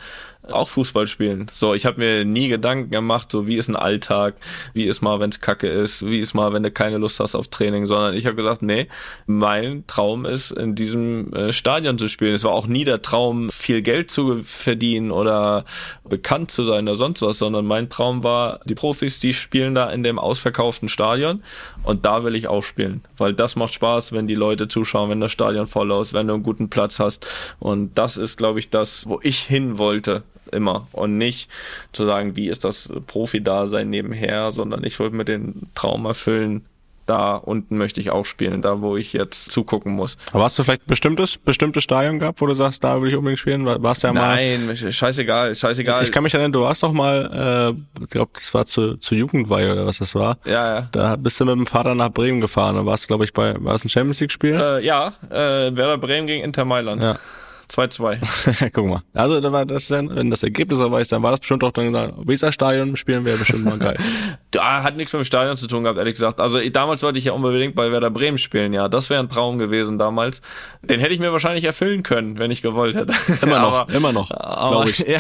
D: auch Fußball spielen. So, ich habe mir nie Gedanken gemacht, so wie ist ein Alltag, wie ist mal, wenn es kacke ist, wie ist mal, wenn du keine Lust hast auf Training, sondern ich habe gesagt, nee, mein Traum ist, in diesem äh, Stadion zu spielen. Es war auch nie der Traum, viel Geld zu verdienen oder bekannt zu sein oder sonst was, sondern mein Traum war, die Profis, die spielen da in dem ausverkauften Stadion und da will ich auch spielen, weil das macht Spaß, wenn die Leute zuschauen, wenn das Stadion voll ist, wenn du einen guten Platz hast. Und das ist, glaube ich, das, wo ich hin wollte immer. Und nicht zu sagen, wie ist das Profi-Dasein nebenher, sondern ich wollte mir den Traum erfüllen, da unten möchte ich auch spielen, da wo ich jetzt zugucken muss.
C: Aber hast du vielleicht ein bestimmtes, bestimmtes Stadion gehabt, wo du sagst, da will ich unbedingt spielen? Warst ja mal.
D: Nein, scheißegal, scheißegal.
C: Ich kann mich erinnern, du warst doch mal, äh, ich glaube, das war zu, zu Jugendweihe oder was das war.
D: Ja, ja.
C: Da bist du mit dem Vater nach Bremen gefahren und warst, glaube ich, bei, war es ein Champions League-Spiel?
D: Äh, ja, äh, Werder Bremen gegen Inter Mailand.
C: Ja.
D: 2-2.
C: Guck mal. Also, da war das dann, wenn das Ergebnis so weiß, dann war das bestimmt auch dann gesagt, Weserstadion spielen wäre bestimmt mal geil.
D: da hat nichts mit dem Stadion zu tun gehabt, ehrlich gesagt. Also damals wollte ich ja unbedingt bei Werder Bremen spielen, ja. Das wäre ein Traum gewesen damals. Den hätte ich mir wahrscheinlich erfüllen können, wenn ich gewollt hätte.
C: Immer noch, aber, immer noch, glaube ich. Ja.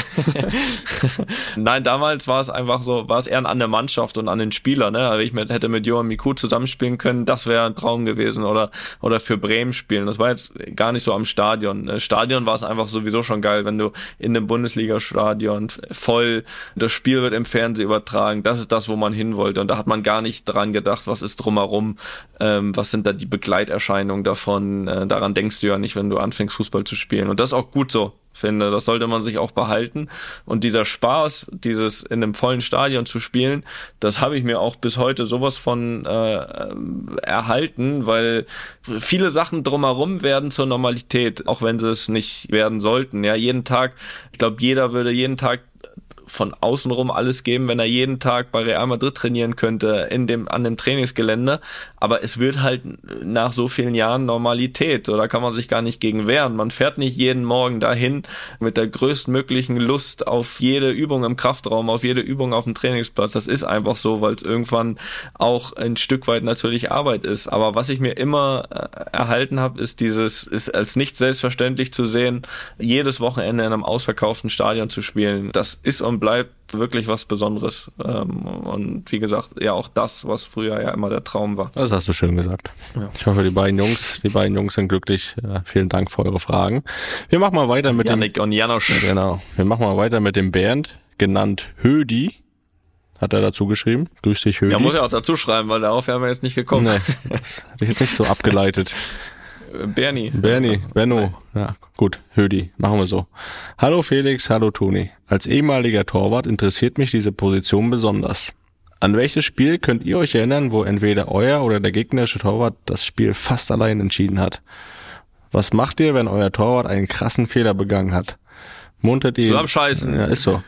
D: Nein, damals war es einfach so, war es eher an der Mannschaft und an den Spieler, ne? Also ich mit, hätte mit Johan Miku zusammenspielen können, das wäre ein Traum gewesen. Oder, oder für Bremen spielen. Das war jetzt gar nicht so am Stadion. Äh, Stadion war es einfach sowieso schon geil, wenn du in einem Bundesliga-Stadion voll, das Spiel wird im Fernsehen übertragen. Das ist das, wo man hin wollte. Und da hat man gar nicht dran gedacht, was ist drumherum, ähm, was sind da die Begleiterscheinungen davon. Äh, daran denkst du ja nicht, wenn du anfängst, Fußball zu spielen. Und das ist auch gut so finde. Das sollte man sich auch behalten. Und dieser Spaß, dieses in einem vollen Stadion zu spielen, das habe ich mir auch bis heute sowas von äh, erhalten, weil viele Sachen drumherum werden zur Normalität, auch wenn sie es nicht werden sollten. Ja, jeden Tag, ich glaube, jeder würde jeden Tag von außenrum alles geben, wenn er jeden Tag bei Real Madrid trainieren könnte, in dem, an dem Trainingsgelände. Aber es wird halt nach so vielen Jahren Normalität. So, da kann man sich gar nicht gegen wehren. Man fährt nicht jeden Morgen dahin mit der größtmöglichen Lust auf jede Übung im Kraftraum, auf jede Übung auf dem Trainingsplatz. Das ist einfach so, weil es irgendwann auch ein Stück weit natürlich Arbeit ist. Aber was ich mir immer äh, erhalten habe, ist dieses, ist als nicht selbstverständlich zu sehen, jedes Wochenende in einem ausverkauften Stadion zu spielen. Das ist um und bleibt wirklich was Besonderes. Ähm, und wie gesagt, ja auch das, was früher ja immer der Traum war.
C: Das hast du schön gesagt. Ja. Ich hoffe, die beiden Jungs, die beiden Jungs sind glücklich. Ja, vielen Dank für eure Fragen. Wir machen mal weiter mit
D: Janik
C: dem,
D: und Janosch.
C: Genau. Wir machen mal weiter mit dem Bernd, genannt Hödi. Hat er dazu geschrieben? Grüß dich, Hödi.
D: Ja, muss er auch dazu schreiben, weil darauf wären wir jetzt nicht gekommen. Nee,
C: das hatte ich jetzt nicht so abgeleitet.
D: Bernie.
C: Bernie, Benno. Ja, gut, Hödi, machen wir so. Hallo Felix, hallo Toni. Als ehemaliger Torwart interessiert mich diese Position besonders. An welches Spiel könnt ihr euch erinnern, wo entweder euer oder der gegnerische Torwart das Spiel fast allein entschieden hat? Was macht ihr, wenn euer Torwart einen krassen Fehler begangen hat? Muntert ihr?
D: So am Scheißen.
C: Ja, ist so.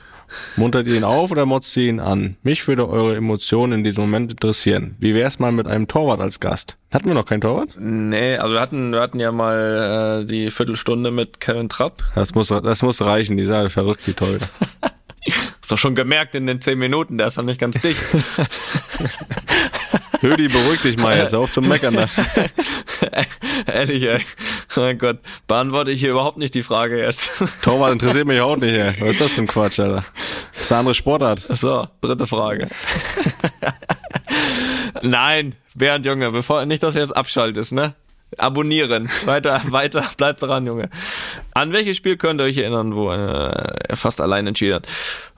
C: Muntert ihr ihn auf oder motzt ihr ihn an? Mich würde eure Emotionen in diesem Moment interessieren. Wie wär's mal mit einem Torwart als Gast? Hatten wir noch keinen Torwart?
D: Nee, also wir hatten, wir hatten ja mal äh, die Viertelstunde mit Kevin Trapp.
C: Das muss, das muss reichen, die sind verrückt, die Torhüter.
D: Hast doch schon gemerkt in den zehn Minuten, der ist noch nicht ganz dicht.
C: Hödi, beruhig dich mal jetzt, auf zum Meckern. Da.
D: Ehrlich, ey. Mein Gott, beantworte ich hier überhaupt nicht die Frage jetzt.
C: Torwart interessiert mich auch nicht, ey. Was ist das für ein Quatsch, Alter? Das ist eine andere Sportart.
D: So, dritte Frage. Nein, Bernd, Junge, bevor nicht, dass du jetzt abschaltest, ne? Abonnieren. Weiter, weiter, bleibt dran, Junge. An welches Spiel könnt ihr euch erinnern, wo äh, er fast allein entschieden hat?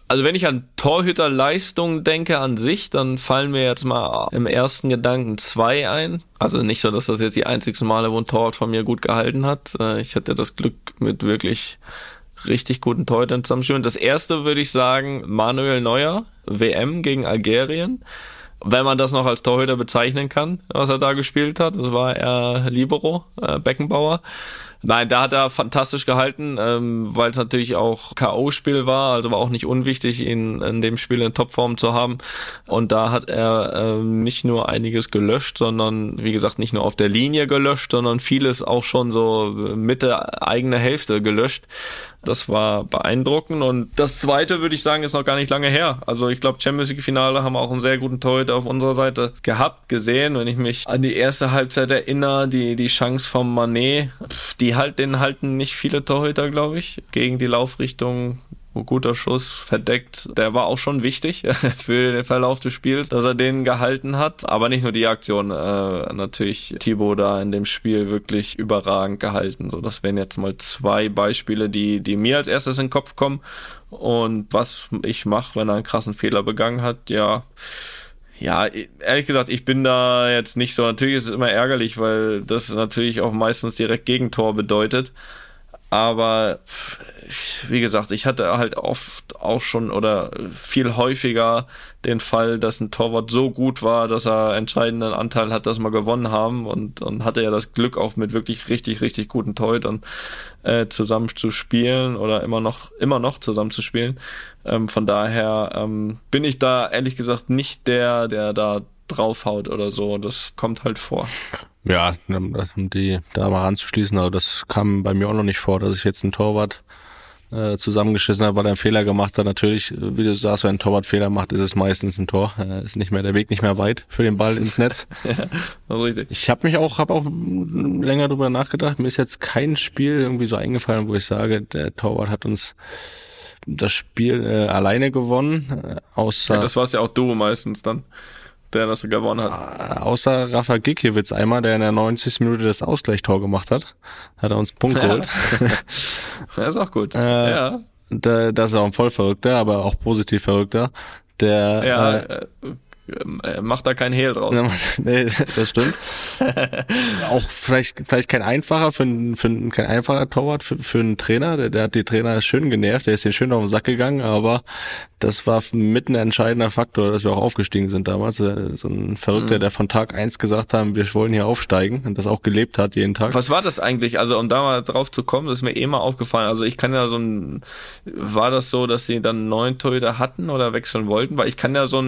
D: Also wenn ich an Torhüterleistung denke an sich, dann fallen mir jetzt mal im ersten Gedanken zwei ein. Also nicht so, dass das jetzt die einzigsten Male, wo ein Torwart von mir gut gehalten hat. Äh, ich hatte das Glück mit wirklich richtig guten Torhütern zusammenspielen. Das erste würde ich sagen, Manuel Neuer, WM gegen Algerien. Wenn man das noch als Torhüter bezeichnen kann, was er da gespielt hat. Das war er Libero, äh, Beckenbauer. Nein, da hat er fantastisch gehalten, ähm, weil es natürlich auch K.O.-Spiel war, also war auch nicht unwichtig, ihn in dem Spiel in Topform zu haben. Und da hat er ähm, nicht nur einiges gelöscht, sondern wie gesagt nicht nur auf der Linie gelöscht, sondern vieles auch schon so Mitte eigene Hälfte gelöscht. Das war beeindruckend. Und das zweite, würde ich sagen, ist noch gar nicht lange her. Also ich glaube, Champions League Finale haben auch einen sehr guten Torhüter auf unserer Seite gehabt, gesehen. Wenn ich mich an die erste Halbzeit erinnere, die, die Chance vom Manet, die halt, den halten nicht viele Torhüter, glaube ich, gegen die Laufrichtung guter Schuss, verdeckt. Der war auch schon wichtig für den Verlauf des Spiels, dass er den gehalten hat. Aber nicht nur die Aktion, äh, natürlich Thibaut da in dem Spiel wirklich überragend gehalten. So, das wären jetzt mal zwei Beispiele, die, die mir als erstes in den Kopf kommen. Und was ich mache, wenn er einen krassen Fehler begangen hat, ja, ja, ehrlich gesagt, ich bin da jetzt nicht so. Natürlich ist es immer ärgerlich, weil das natürlich auch meistens direkt Gegentor bedeutet. Aber wie gesagt, ich hatte halt oft auch schon oder viel häufiger den Fall, dass ein Torwart so gut war, dass er entscheidenden Anteil hat, dass wir gewonnen haben und, und hatte ja das Glück auch mit wirklich richtig, richtig guten Torhütern äh, zusammen zu spielen oder immer noch, immer noch zusammen zu spielen. Ähm, von daher ähm, bin ich da ehrlich gesagt nicht der, der da draufhaut oder so. Das kommt halt vor.
C: Ja, um die da mal anzuschließen, aber das kam bei mir auch noch nicht vor, dass ich jetzt einen Torwart äh, zusammengeschissen habe, weil er einen Fehler gemacht hat. Natürlich, wie du sagst, wenn ein Torwart Fehler macht, ist es meistens ein Tor. Äh, ist nicht mehr der Weg nicht mehr weit für den Ball ins Netz. ja, richtig. Ich habe mich auch, habe auch länger drüber nachgedacht. Mir ist jetzt kein Spiel irgendwie so eingefallen, wo ich sage, der Torwart hat uns das Spiel äh, alleine gewonnen. Äh, außer
D: ja, das war es ja auch du meistens dann der das gewonnen hat.
C: Äh, außer Rafa Gikiewicz einmal, der in der 90. Minute das Ausgleichstor gemacht hat, hat er uns einen Punkt ja. geholt.
D: ja, ist auch gut. Äh, ja.
C: Da, das ist auch ein voll verrückter, aber auch positiv verrückter. Der
D: ja, äh, äh, macht da kein Hehl draus.
C: nee, das stimmt. auch vielleicht, vielleicht kein einfacher für, für kein einfacher Torwart für, für einen Trainer. Der, der hat die Trainer schön genervt, der ist den schön auf den Sack gegangen, aber das war mit ein entscheidender Faktor, dass wir auch aufgestiegen sind damals. Äh, so ein Verrückter, mhm. der von Tag eins gesagt haben, wir wollen hier aufsteigen und das auch gelebt hat jeden Tag.
D: Was war das eigentlich? Also um da mal drauf zu kommen, das ist mir eh mal aufgefallen. Also ich kann ja so ein, war das so, dass sie dann neun Torhüter hatten oder wechseln wollten? Weil ich kann ja so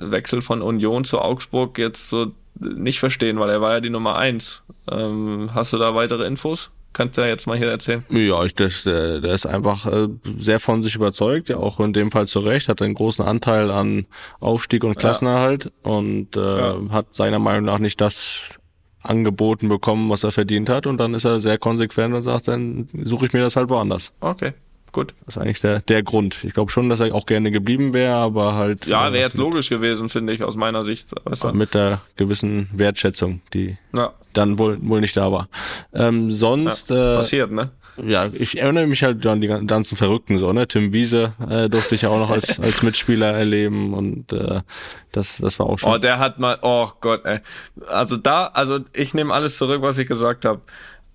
D: Wechsel von Union zu Augsburg jetzt so nicht verstehen, weil er war ja die Nummer eins. Ähm, hast du da weitere Infos? Kannst du ja jetzt mal hier erzählen.
C: Ja, ich, der, der ist einfach äh, sehr von sich überzeugt, ja auch in dem Fall zu Recht, hat einen großen Anteil an Aufstieg und Klassenerhalt ja. und äh, ja. hat seiner Meinung nach nicht das angeboten bekommen, was er verdient hat und dann ist er sehr konsequent und sagt, dann suche ich mir das halt woanders.
D: Okay. Gut.
C: Das ist eigentlich der, der Grund. Ich glaube schon, dass er auch gerne geblieben wäre, aber halt.
D: Ja, wäre äh, jetzt logisch gewesen, finde ich, aus meiner Sicht.
C: Weißt du? Mit der gewissen Wertschätzung, die ja. dann wohl, wohl nicht da war. Ähm, sonst. Ja,
D: äh, passiert, ne?
C: Ja, ich erinnere mich halt an die ganzen Verrückten so, ne? Tim Wiese äh, durfte ich ja auch noch als, als Mitspieler erleben und äh, das, das war auch schon.
D: Oh, der hat mal, oh Gott, ey. Also da, also ich nehme alles zurück, was ich gesagt habe.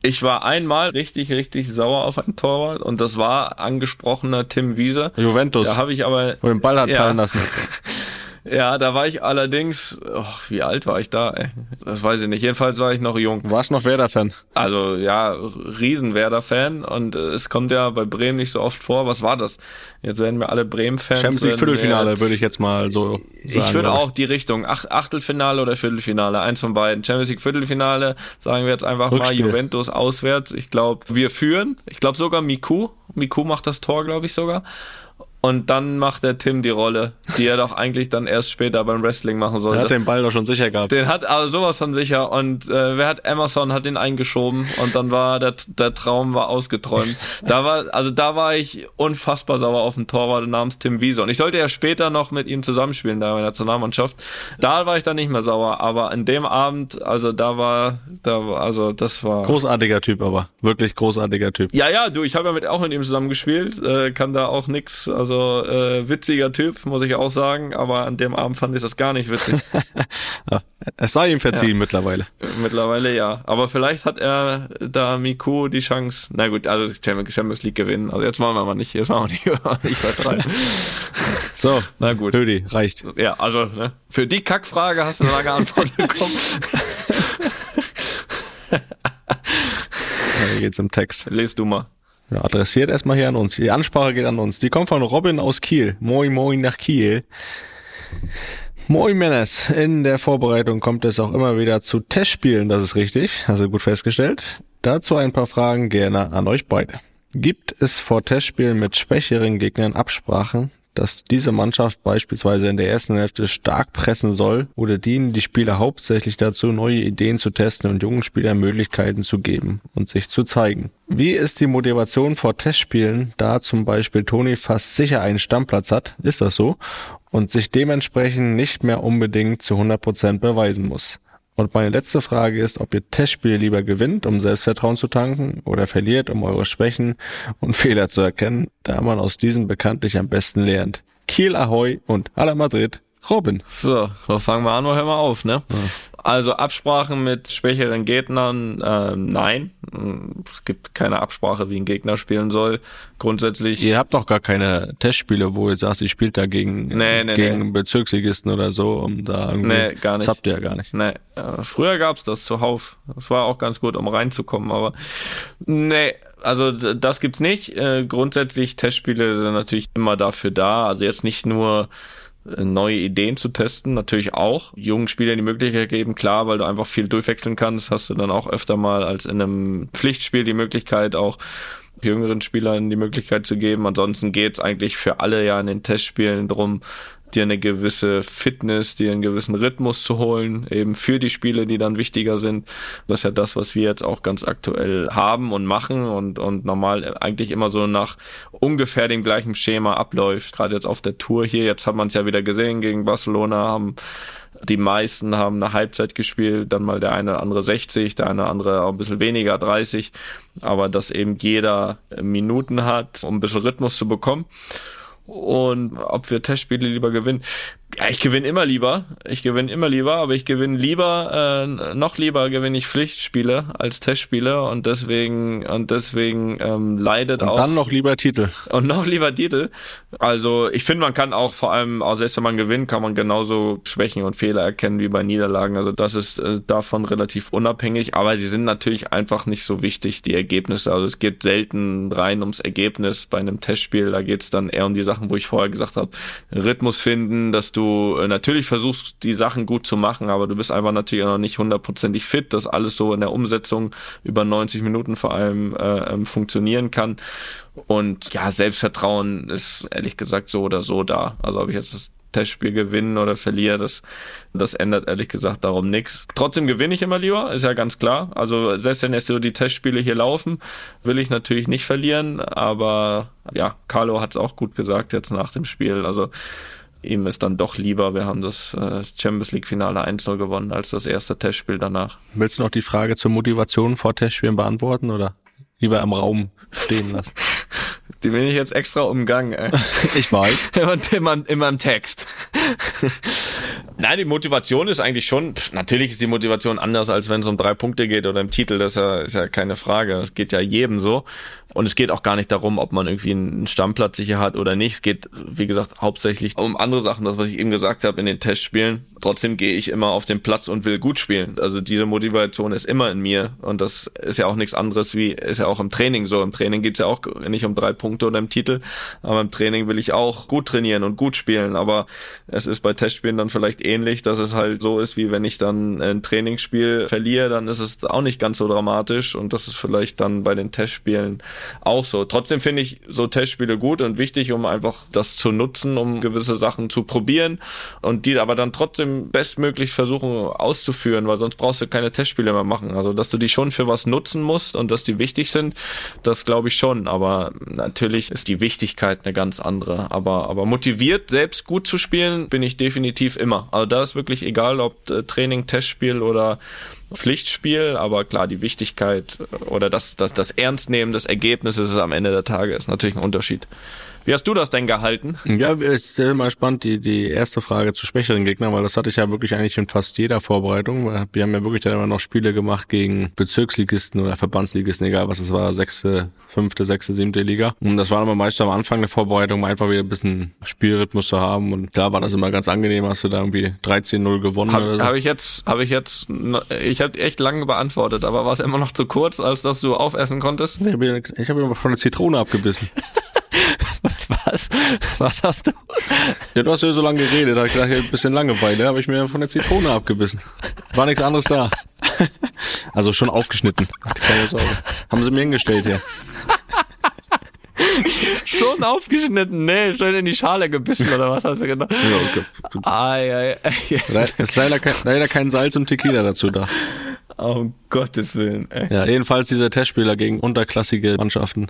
D: Ich war einmal richtig, richtig sauer auf einen Torwart und das war angesprochener Tim Wiese.
C: Juventus.
D: Da habe ich aber.
C: Wo den Ball hat ja. fallen lassen.
D: Ja, da war ich allerdings, oh, wie alt war ich da? Ey? Das weiß ich nicht. Jedenfalls war ich noch jung.
C: Warst noch Werder-Fan?
D: Also ja, riesen Werder-Fan und äh, es kommt ja bei Bremen nicht so oft vor. Was war das? Jetzt werden wir alle Bremen-Fans.
C: Champions League Viertelfinale würde ich jetzt mal so sagen.
D: Ich würde auch die Richtung Ach Achtelfinale oder Viertelfinale, eins von beiden. Champions League Viertelfinale, sagen wir jetzt einfach Rückspiel. mal Juventus auswärts. Ich glaube, wir führen. Ich glaube sogar Miku. Miku macht das Tor, glaube ich sogar. Und dann macht der Tim die Rolle, die er doch eigentlich dann erst später beim Wrestling machen sollte.
C: Er hat den Ball doch schon sicher gehabt.
D: Den hat also sowas von sicher. Und äh, wer hat Emerson hat ihn eingeschoben und dann war der, der Traum war ausgeträumt. da war also da war ich unfassbar sauer auf den Torwart namens Tim Wiese. Und ich sollte ja später noch mit ihm zusammenspielen da in der Nationalmannschaft. Da war ich dann nicht mehr sauer. Aber an dem Abend, also da war, da war, also das war
C: großartiger Typ, aber wirklich großartiger Typ.
D: Ja, ja, du, ich habe ja mit, auch mit ihm zusammengespielt, äh, kann da auch nix. Also also äh, witziger Typ, muss ich auch sagen, aber an dem Abend fand ich das gar nicht witzig.
C: es sei ihm verziehen ja. mittlerweile.
D: Mittlerweile ja. Aber vielleicht hat er da Miku die Chance. Na gut, also Champions League gewinnen. Also jetzt wollen wir mal nicht, jetzt wollen wir nicht, nicht übertreiben.
C: so, na gut. Hödi, reicht.
D: Ja, also ne, für die Kackfrage hast du da geantwortet bekommen.
C: Hier geht's im Text.
D: Lest du mal.
C: Ja, adressiert erstmal hier an uns. Die Ansprache geht an uns. Die kommt von Robin aus Kiel. Moin, moin nach Kiel. Moin Männers, in der Vorbereitung kommt es auch immer wieder zu Testspielen, das ist richtig, also gut festgestellt. Dazu ein paar Fragen gerne an euch beide. Gibt es vor Testspielen mit schwächeren Gegnern Absprachen, dass diese Mannschaft beispielsweise in der ersten Hälfte stark pressen soll oder dienen die Spieler hauptsächlich dazu, neue Ideen zu testen und jungen Spielern Möglichkeiten zu geben und sich zu zeigen. Wie ist die Motivation vor Testspielen, da zum Beispiel Toni fast sicher einen Stammplatz hat, ist das so, und sich dementsprechend nicht mehr unbedingt zu 100 Prozent beweisen muss? Und meine letzte Frage ist, ob ihr Testspiele lieber gewinnt, um Selbstvertrauen zu tanken, oder verliert, um eure Schwächen und Fehler zu erkennen, da man aus diesen bekanntlich am besten lernt. Kiel Ahoy und Hala Madrid, Robin.
D: So, fangen wir an, hören wir auf, ne?
C: Ja.
D: Also Absprachen mit schwächeren Gegnern, äh, nein. Es gibt keine Absprache, wie ein Gegner spielen soll. Grundsätzlich.
C: Ihr habt doch gar keine Testspiele, wo ihr sagt, ihr spielt da gegen,
D: Nee, nee,
C: gegen
D: nee.
C: Bezirksligisten oder so, um da irgendwie.
D: Nee, gar nicht.
C: Das habt ihr ja gar nicht.
D: Nee, äh, früher gab's das zuhauf. Das war auch ganz gut, um reinzukommen, aber nee, also das gibt's nicht. Äh, grundsätzlich Testspiele sind natürlich immer dafür da. Also jetzt nicht nur neue Ideen zu testen, natürlich auch. Jungen Spielern die Möglichkeit geben, klar, weil du einfach viel durchwechseln kannst, hast du dann auch öfter mal als in einem Pflichtspiel die Möglichkeit auch jüngeren Spielern die Möglichkeit zu geben. Ansonsten geht's eigentlich für alle ja in den Testspielen drum, dir eine gewisse Fitness, dir einen gewissen Rhythmus zu holen, eben für die Spiele, die dann wichtiger sind. Das ist ja das, was wir jetzt auch ganz aktuell haben und machen und, und normal eigentlich immer so nach ungefähr dem gleichen Schema abläuft. Gerade jetzt auf der Tour hier, jetzt hat man es ja wieder gesehen gegen Barcelona, haben die meisten haben eine Halbzeit gespielt, dann mal der eine oder andere 60, der eine oder andere auch ein bisschen weniger, 30. Aber dass eben jeder Minuten hat, um ein bisschen Rhythmus zu bekommen. Und ob wir Testspiele lieber gewinnen. Ja, ich gewinne immer lieber. Ich gewinne immer lieber, aber ich gewinne lieber, äh, noch lieber gewinne ich Pflichtspiele als Testspiele und deswegen, und deswegen ähm, leidet
C: Und
D: auch.
C: dann noch lieber Titel.
D: Und noch lieber Titel. Also ich finde, man kann auch vor allem, auch selbst wenn man gewinnt, kann man genauso Schwächen und Fehler erkennen wie bei Niederlagen. Also das ist äh, davon relativ unabhängig, aber sie sind natürlich einfach nicht so wichtig, die Ergebnisse. Also es geht selten rein ums Ergebnis bei einem Testspiel. Da geht es dann eher um die Sachen, wo ich vorher gesagt habe, Rhythmus finden, dass du äh, natürlich versuchst, die Sachen gut zu machen, aber du bist einfach natürlich auch noch nicht hundertprozentig fit, dass alles so in der Umsetzung über 90 Minuten vor allem äh, ähm, funktionieren kann. Und ja, Selbstvertrauen ist ehrlich gesagt so oder so da. Also ob ich jetzt das Testspiel gewinnen oder verliere, das, das ändert ehrlich gesagt darum nichts. Trotzdem gewinne ich immer lieber, ist ja ganz klar. Also selbst wenn jetzt so die Testspiele hier laufen, will ich natürlich nicht verlieren, aber ja, Carlo hat es auch gut gesagt jetzt nach dem Spiel. Also ihm ist dann doch lieber, wir haben das äh, Champions League Finale 1-0 gewonnen als das erste Testspiel danach.
C: Willst du noch die Frage zur Motivation vor Testspielen beantworten oder lieber im Raum stehen lassen?
D: Die bin ich jetzt extra umgangen, ey.
C: Ich weiß.
D: Und immer, immer im Text. Nein, die Motivation ist eigentlich schon, pff, natürlich ist die Motivation anders, als wenn es um drei Punkte geht oder im Titel, das ist ja, ist ja keine Frage. Das geht ja jedem so. Und es geht auch gar nicht darum, ob man irgendwie einen Stammplatz sicher hat oder nicht. Es geht, wie gesagt, hauptsächlich um andere Sachen, das, was ich eben gesagt habe in den Testspielen. Trotzdem gehe ich immer auf den Platz und will gut spielen. Also diese Motivation ist immer in mir. Und das ist ja auch nichts anderes wie, ist ja auch im Training so. Im Training geht's ja auch nicht um drei Punkte oder im Titel. Aber im Training will ich auch gut trainieren und gut spielen. Aber es ist bei Testspielen dann vielleicht ähnlich, dass es halt so ist, wie wenn ich dann ein Trainingsspiel verliere, dann ist es auch nicht ganz so dramatisch. Und das ist vielleicht dann bei den Testspielen auch so. Trotzdem finde ich so Testspiele gut und wichtig, um einfach das zu nutzen, um gewisse Sachen zu probieren und die aber dann trotzdem bestmöglich versuchen auszuführen, weil sonst brauchst du keine Testspiele mehr machen. Also, dass du die schon für was nutzen musst und dass die wichtig sind, das glaube ich schon. Aber natürlich ist die Wichtigkeit eine ganz andere. Aber, aber motiviert, selbst gut zu spielen, bin ich definitiv immer. Also, da ist wirklich egal, ob äh, Training, Testspiel oder Pflichtspiel, aber klar, die Wichtigkeit oder das, das, das Ernstnehmen des Ergebnisses am Ende der Tage ist natürlich ein Unterschied. Wie hast du das denn gehalten?
C: Ja, es ist immer spannend, die, die erste Frage zu schwächeren Gegnern, weil das hatte ich ja wirklich eigentlich in fast jeder Vorbereitung. Wir haben ja wirklich dann immer noch Spiele gemacht gegen Bezirksligisten oder Verbandsligisten, egal was es war, sechste, fünfte, sechste, siebte Liga. Und das war immer meist am Anfang der Vorbereitung, um einfach wieder ein bisschen Spielrhythmus zu haben. Und da war das immer ganz angenehm, hast du da irgendwie 13-0 gewonnen
D: Habe
C: so.
D: hab ich jetzt, habe ich jetzt, ich habe echt lange beantwortet, aber war es immer noch zu kurz, als dass du aufessen konntest?
C: Ich habe ich hab immer von der Zitrone abgebissen.
D: Was? Was hast du?
C: Ja, du hast ja so lange geredet, hab ich gedacht, ein bisschen Langeweile, habe ich mir von der Zitrone abgebissen. War nichts anderes da. Also schon aufgeschnitten. Keine Sorge. Haben sie mir hingestellt hier.
D: Schon aufgeschnitten? Nee, schön in die Schale gebissen oder was hast du gedacht?
C: Ja, okay.
D: Ai, ai, ai.
C: Ist leider kein, leider kein Salz und Tequila dazu da.
D: Um Gottes Willen, ey.
C: Ja, jedenfalls diese Testspieler gegen unterklassige Mannschaften,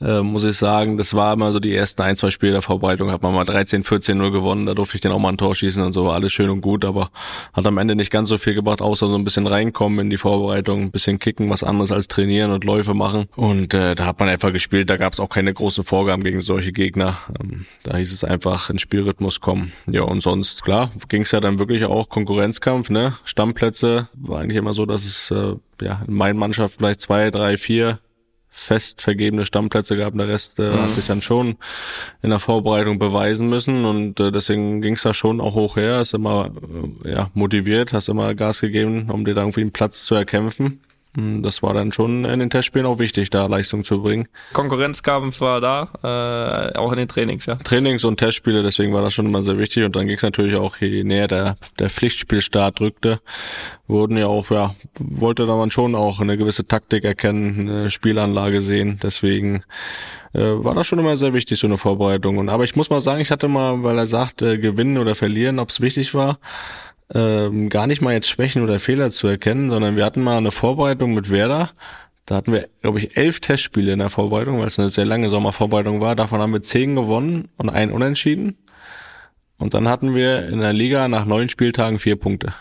C: äh, muss ich sagen, das war immer so die ersten ein, zwei Spiele der Vorbereitung, hat man mal 13, 14 0 gewonnen, da durfte ich dann auch mal ein Tor schießen und so, war alles schön und gut, aber hat am Ende nicht ganz so viel gebracht, außer so ein bisschen reinkommen in die Vorbereitung, ein bisschen kicken, was anderes als trainieren und Läufe machen. Und äh, da hat man einfach gespielt, da gab es auch keine großen Vorgaben gegen solche Gegner. Ähm, da hieß es einfach in Spielrhythmus kommen. Ja, und sonst, klar, ging es ja dann wirklich auch Konkurrenzkampf, ne? Stammplätze, war eigentlich immer so, dass es äh, ja, in meinen Mannschaft vielleicht zwei, drei, vier fest vergebene Stammplätze gab. Der Rest äh, mhm. hat sich dann schon in der Vorbereitung beweisen müssen und äh, deswegen ging es da schon auch hoch her. Ist immer äh, ja, motiviert, hast immer Gas gegeben, um dir da irgendwie einen Platz zu erkämpfen. Hm, das war dann schon in den Testspielen auch wichtig, da Leistung zu bringen.
D: Konkurrenzkampf war da, äh, auch in den Trainings, ja.
C: Trainings und Testspiele, deswegen war das schon immer sehr wichtig. Und dann ging es natürlich auch, je näher der, der Pflichtspielstart rückte, wurden ja auch, ja, wollte da man schon auch eine gewisse Taktik erkennen, eine Spielanlage sehen. Deswegen äh, war das schon immer sehr wichtig, so eine Vorbereitung. Und aber ich muss mal sagen, ich hatte mal, weil er sagt, äh, gewinnen oder verlieren, ob es wichtig war, ähm, gar nicht mal jetzt Schwächen oder Fehler zu erkennen, sondern wir hatten mal eine Vorbereitung mit Werder. Da hatten wir, glaube ich, elf Testspiele in der Vorbereitung, weil es eine sehr lange Sommervorbereitung war. Davon haben wir zehn gewonnen und einen unentschieden. Und dann hatten wir in der Liga nach neun Spieltagen vier Punkte.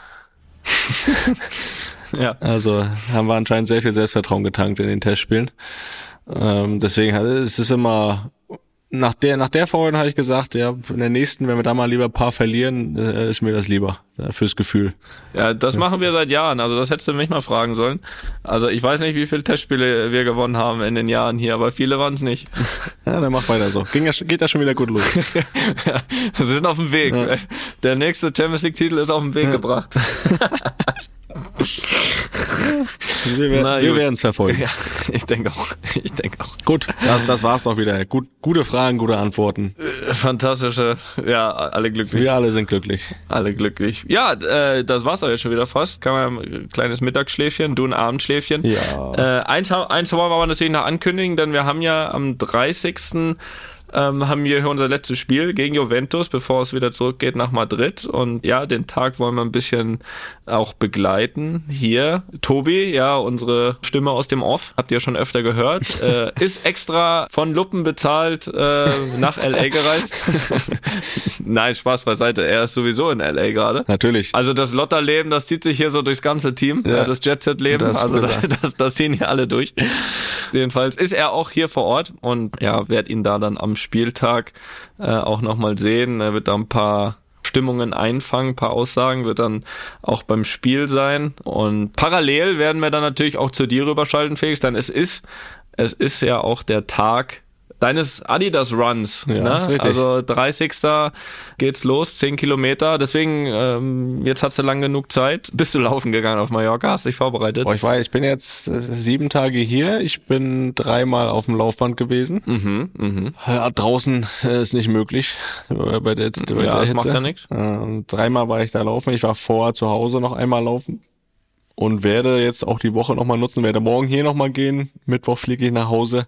C: ja. Also haben wir anscheinend sehr viel Selbstvertrauen getankt in den Testspielen. Ähm, deswegen es ist immer nach der, nach der Vorrunde habe ich gesagt, ja, in der nächsten, wenn wir da mal lieber ein paar verlieren, äh, ist mir das lieber, äh, fürs Gefühl.
D: Ja, das machen wir seit Jahren. Also das hättest du mich mal fragen sollen. Also ich weiß nicht, wie viele Testspiele wir gewonnen haben in den Jahren hier, aber viele waren es nicht.
C: Ja, dann mach weiter so. Ging ja, geht ja schon wieder gut los.
D: ja, wir sind auf dem Weg. Ja. Der nächste Champions League Titel ist auf den Weg ja. gebracht.
C: wir, wir werden es verfolgen. Ja,
D: ich denke auch. Ich denke auch.
C: Gut, das, das war's doch wieder. Gut, gute Fragen, gute Antworten.
D: Äh, fantastische. Ja, alle glücklich.
C: Wir alle sind glücklich.
D: Alle glücklich. Ja, äh, das war's auch jetzt schon wieder fast. Kann man ein kleines Mittagsschläfchen, du ein Abendschläfchen. Ja. Äh, eins, eins wollen wir aber natürlich noch ankündigen, denn wir haben ja am 30 ähm, haben wir hier unser letztes Spiel gegen Juventus, bevor es wieder zurückgeht nach Madrid. Und ja, den Tag wollen wir ein bisschen auch begleiten. Hier, Tobi, ja, unsere Stimme aus dem Off, habt ihr schon öfter gehört, äh, ist extra von Luppen bezahlt äh, nach LA gereist. Nein, Spaß beiseite. Er ist sowieso in LA gerade.
C: Natürlich.
D: Also das Lotterleben, das zieht sich hier so durchs ganze Team, ja. das Jet-Set-Leben. Also das, das, das ziehen hier alle durch. Jedenfalls ist er auch hier vor Ort und ja, werd ihn da dann am Spieltag äh, auch nochmal sehen. Er wird da ein paar Stimmungen einfangen, ein paar Aussagen wird dann auch beim Spiel sein. Und parallel werden wir dann natürlich auch zu dir rüberschalten, Felix, denn es ist, es ist ja auch der Tag deines Adidas Runs. Ja, ne? Also 30. geht's los, 10 Kilometer. Deswegen, ähm, jetzt hast du lang genug Zeit. Bist du laufen gegangen auf Mallorca? Hast dich vorbereitet?
C: Oh, ich war, ich bin jetzt äh, sieben Tage hier. Ich bin dreimal auf dem Laufband gewesen. Mhm, mh. ja, draußen äh, ist nicht möglich. Äh, bei der,
D: bei ja, der das macht ja nichts.
C: Äh, dreimal war ich da laufen. Ich war vorher zu Hause noch einmal laufen und werde jetzt auch die Woche nochmal nutzen, werde morgen hier nochmal gehen. Mittwoch fliege ich nach Hause.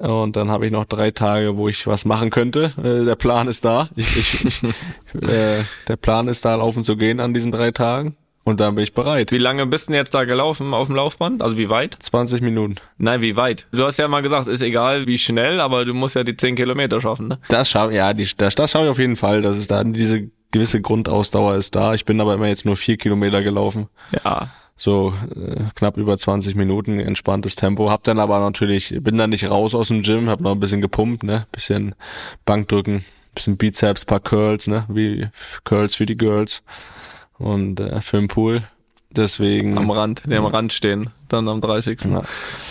C: Und dann habe ich noch drei Tage, wo ich was machen könnte. Äh, der Plan ist da. Ich, ich, äh, der Plan ist da, laufen zu gehen an diesen drei Tagen. Und dann bin ich bereit.
D: Wie lange bist du denn jetzt da gelaufen auf dem Laufband? Also wie weit?
C: 20 Minuten.
D: Nein, wie weit? Du hast ja mal gesagt, ist egal wie schnell, aber du musst ja die 10 Kilometer schaffen, ne?
C: Das schaffe ja, die, das, das schaffe ich auf jeden Fall. Das ist da diese gewisse Grundausdauer ist da. Ich bin aber immer jetzt nur vier Kilometer gelaufen.
D: Ja
C: so äh, knapp über 20 Minuten entspanntes Tempo. Hab dann aber natürlich, bin dann nicht raus aus dem Gym, hab noch ein bisschen gepumpt, ne, bisschen Bankdrücken, bisschen Bizeps, paar Curls, ne, wie Curls für die Girls und äh, für den Pool. Deswegen.
D: Am Rand, die am Rand stehen dann am 30. Ja.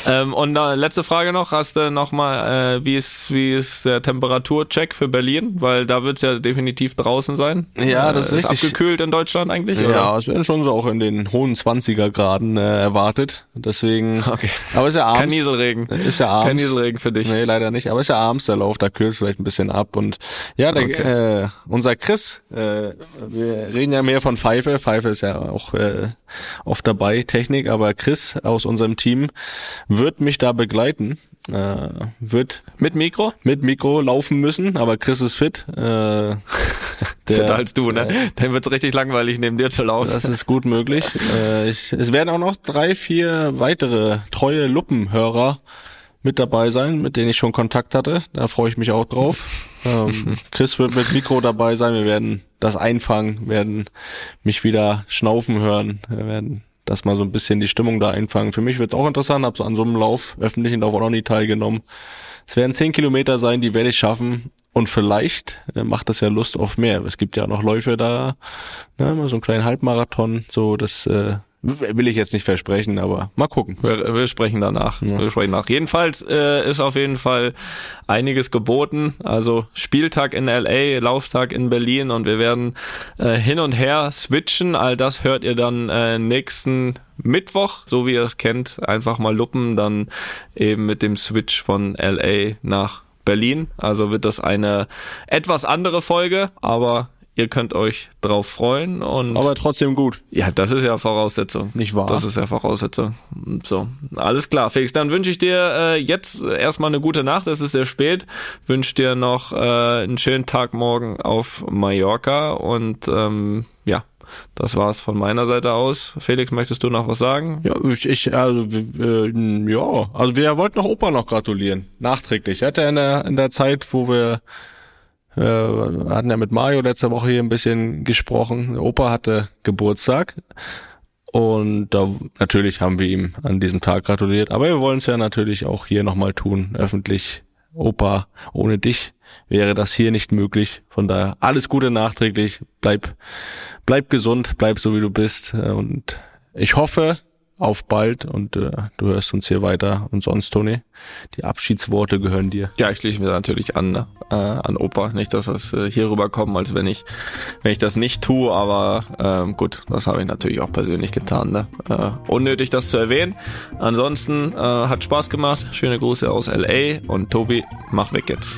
D: Ähm, und äh, letzte Frage noch, hast du noch mal, äh, wie ist wie ist der Temperaturcheck für Berlin? Weil da wird es ja definitiv draußen sein.
C: Ja, das äh, ist,
D: ist abgekühlt in Deutschland eigentlich.
C: Oder? Ja, es werden schon so auch in den hohen 20er Graden äh, erwartet. Deswegen.
D: Okay.
C: Aber ist ja abends.
D: Kein Nieselregen.
C: Ist ja abends.
D: Kein Nieselregen für dich.
C: Nee, leider nicht. Aber ist ja abends der Lauf, da kühlt vielleicht ein bisschen ab und ja, der, okay. äh, unser Chris, äh, wir reden ja mehr von Pfeife. Pfeife ist ja auch äh, oft dabei, Technik, aber Chris aus unserem Team wird mich da begleiten Äh, wird
D: Mit Mikro?
C: mit Mikro laufen müssen, aber Chris ist fit. Äh, der,
D: Fitter als du, ne? Dann wird's richtig langweilig, neben dir zu laufen.
C: Das ist gut möglich. Äh, ich, es werden auch noch drei, vier weitere treue Luppenhörer mit dabei sein, mit denen ich schon Kontakt hatte. Da freue ich mich auch drauf. Ähm, Chris wird mit Mikro dabei sein. Wir werden das einfangen, werden mich wieder schnaufen hören. Wir werden das mal so ein bisschen die Stimmung da einfangen. Für mich wird auch interessant. Hab so an so einem Lauf, öffentlichen Lauf auch noch nie teilgenommen. Es werden zehn Kilometer sein, die werde ich schaffen. Und vielleicht äh, macht das ja Lust auf mehr. Es gibt ja noch Läufe da, ne, so einen kleinen Halbmarathon. So, das äh, will ich jetzt nicht versprechen, aber mal gucken.
D: Wir, wir sprechen danach.
C: Ja.
D: Wir sprechen nach. Jedenfalls äh, ist auf jeden Fall einiges geboten. Also Spieltag in LA, Lauftag in Berlin und wir werden äh, hin und her switchen. All das hört ihr dann äh, nächsten Mittwoch, so wie ihr es kennt. Einfach mal luppen, dann eben mit dem Switch von LA nach Berlin. Also wird das eine etwas andere Folge, aber ihr könnt euch drauf freuen und
C: Aber trotzdem gut.
D: ja, das ist ja Voraussetzung.
C: Nicht wahr?
D: Das ist ja Voraussetzung. So, alles klar, Felix. Dann wünsche ich dir äh, jetzt erstmal eine gute Nacht. Es ist sehr spät. Wünsche dir noch äh, einen schönen Tag morgen auf Mallorca und ähm, ja, das war's von meiner Seite aus. Felix, möchtest du noch was sagen?
C: Ja, ich, ich also äh, ja, also wir wollten noch Opa noch gratulieren, nachträglich. Er hatte in der in der Zeit, wo wir äh, hatten ja mit Mario letzte Woche hier ein bisschen gesprochen. Opa hatte Geburtstag und da natürlich haben wir ihm an diesem Tag gratuliert. Aber wir wollen es ja natürlich auch hier nochmal tun, öffentlich. Opa, ohne dich wäre das hier nicht möglich. Von daher alles Gute nachträglich. Bleib, bleib gesund, bleib so wie du bist. Äh, Und ich hoffe auf bald und äh, du hörst uns hier weiter. Und sonst, Toni, die Abschiedsworte gehören dir.
D: Ja, ich schließe mir natürlich an, äh, an Opa. Nicht, dass das äh, hier rüberkommt, als wenn ich, wenn ich das nicht tue, aber ähm, gut, das habe ich natürlich auch persönlich getan. Ne? Äh, unnötig, das zu erwähnen. Ansonsten äh, hat Spaß gemacht. Schöne Grüße aus LA und Tobi, mach weg jetzt.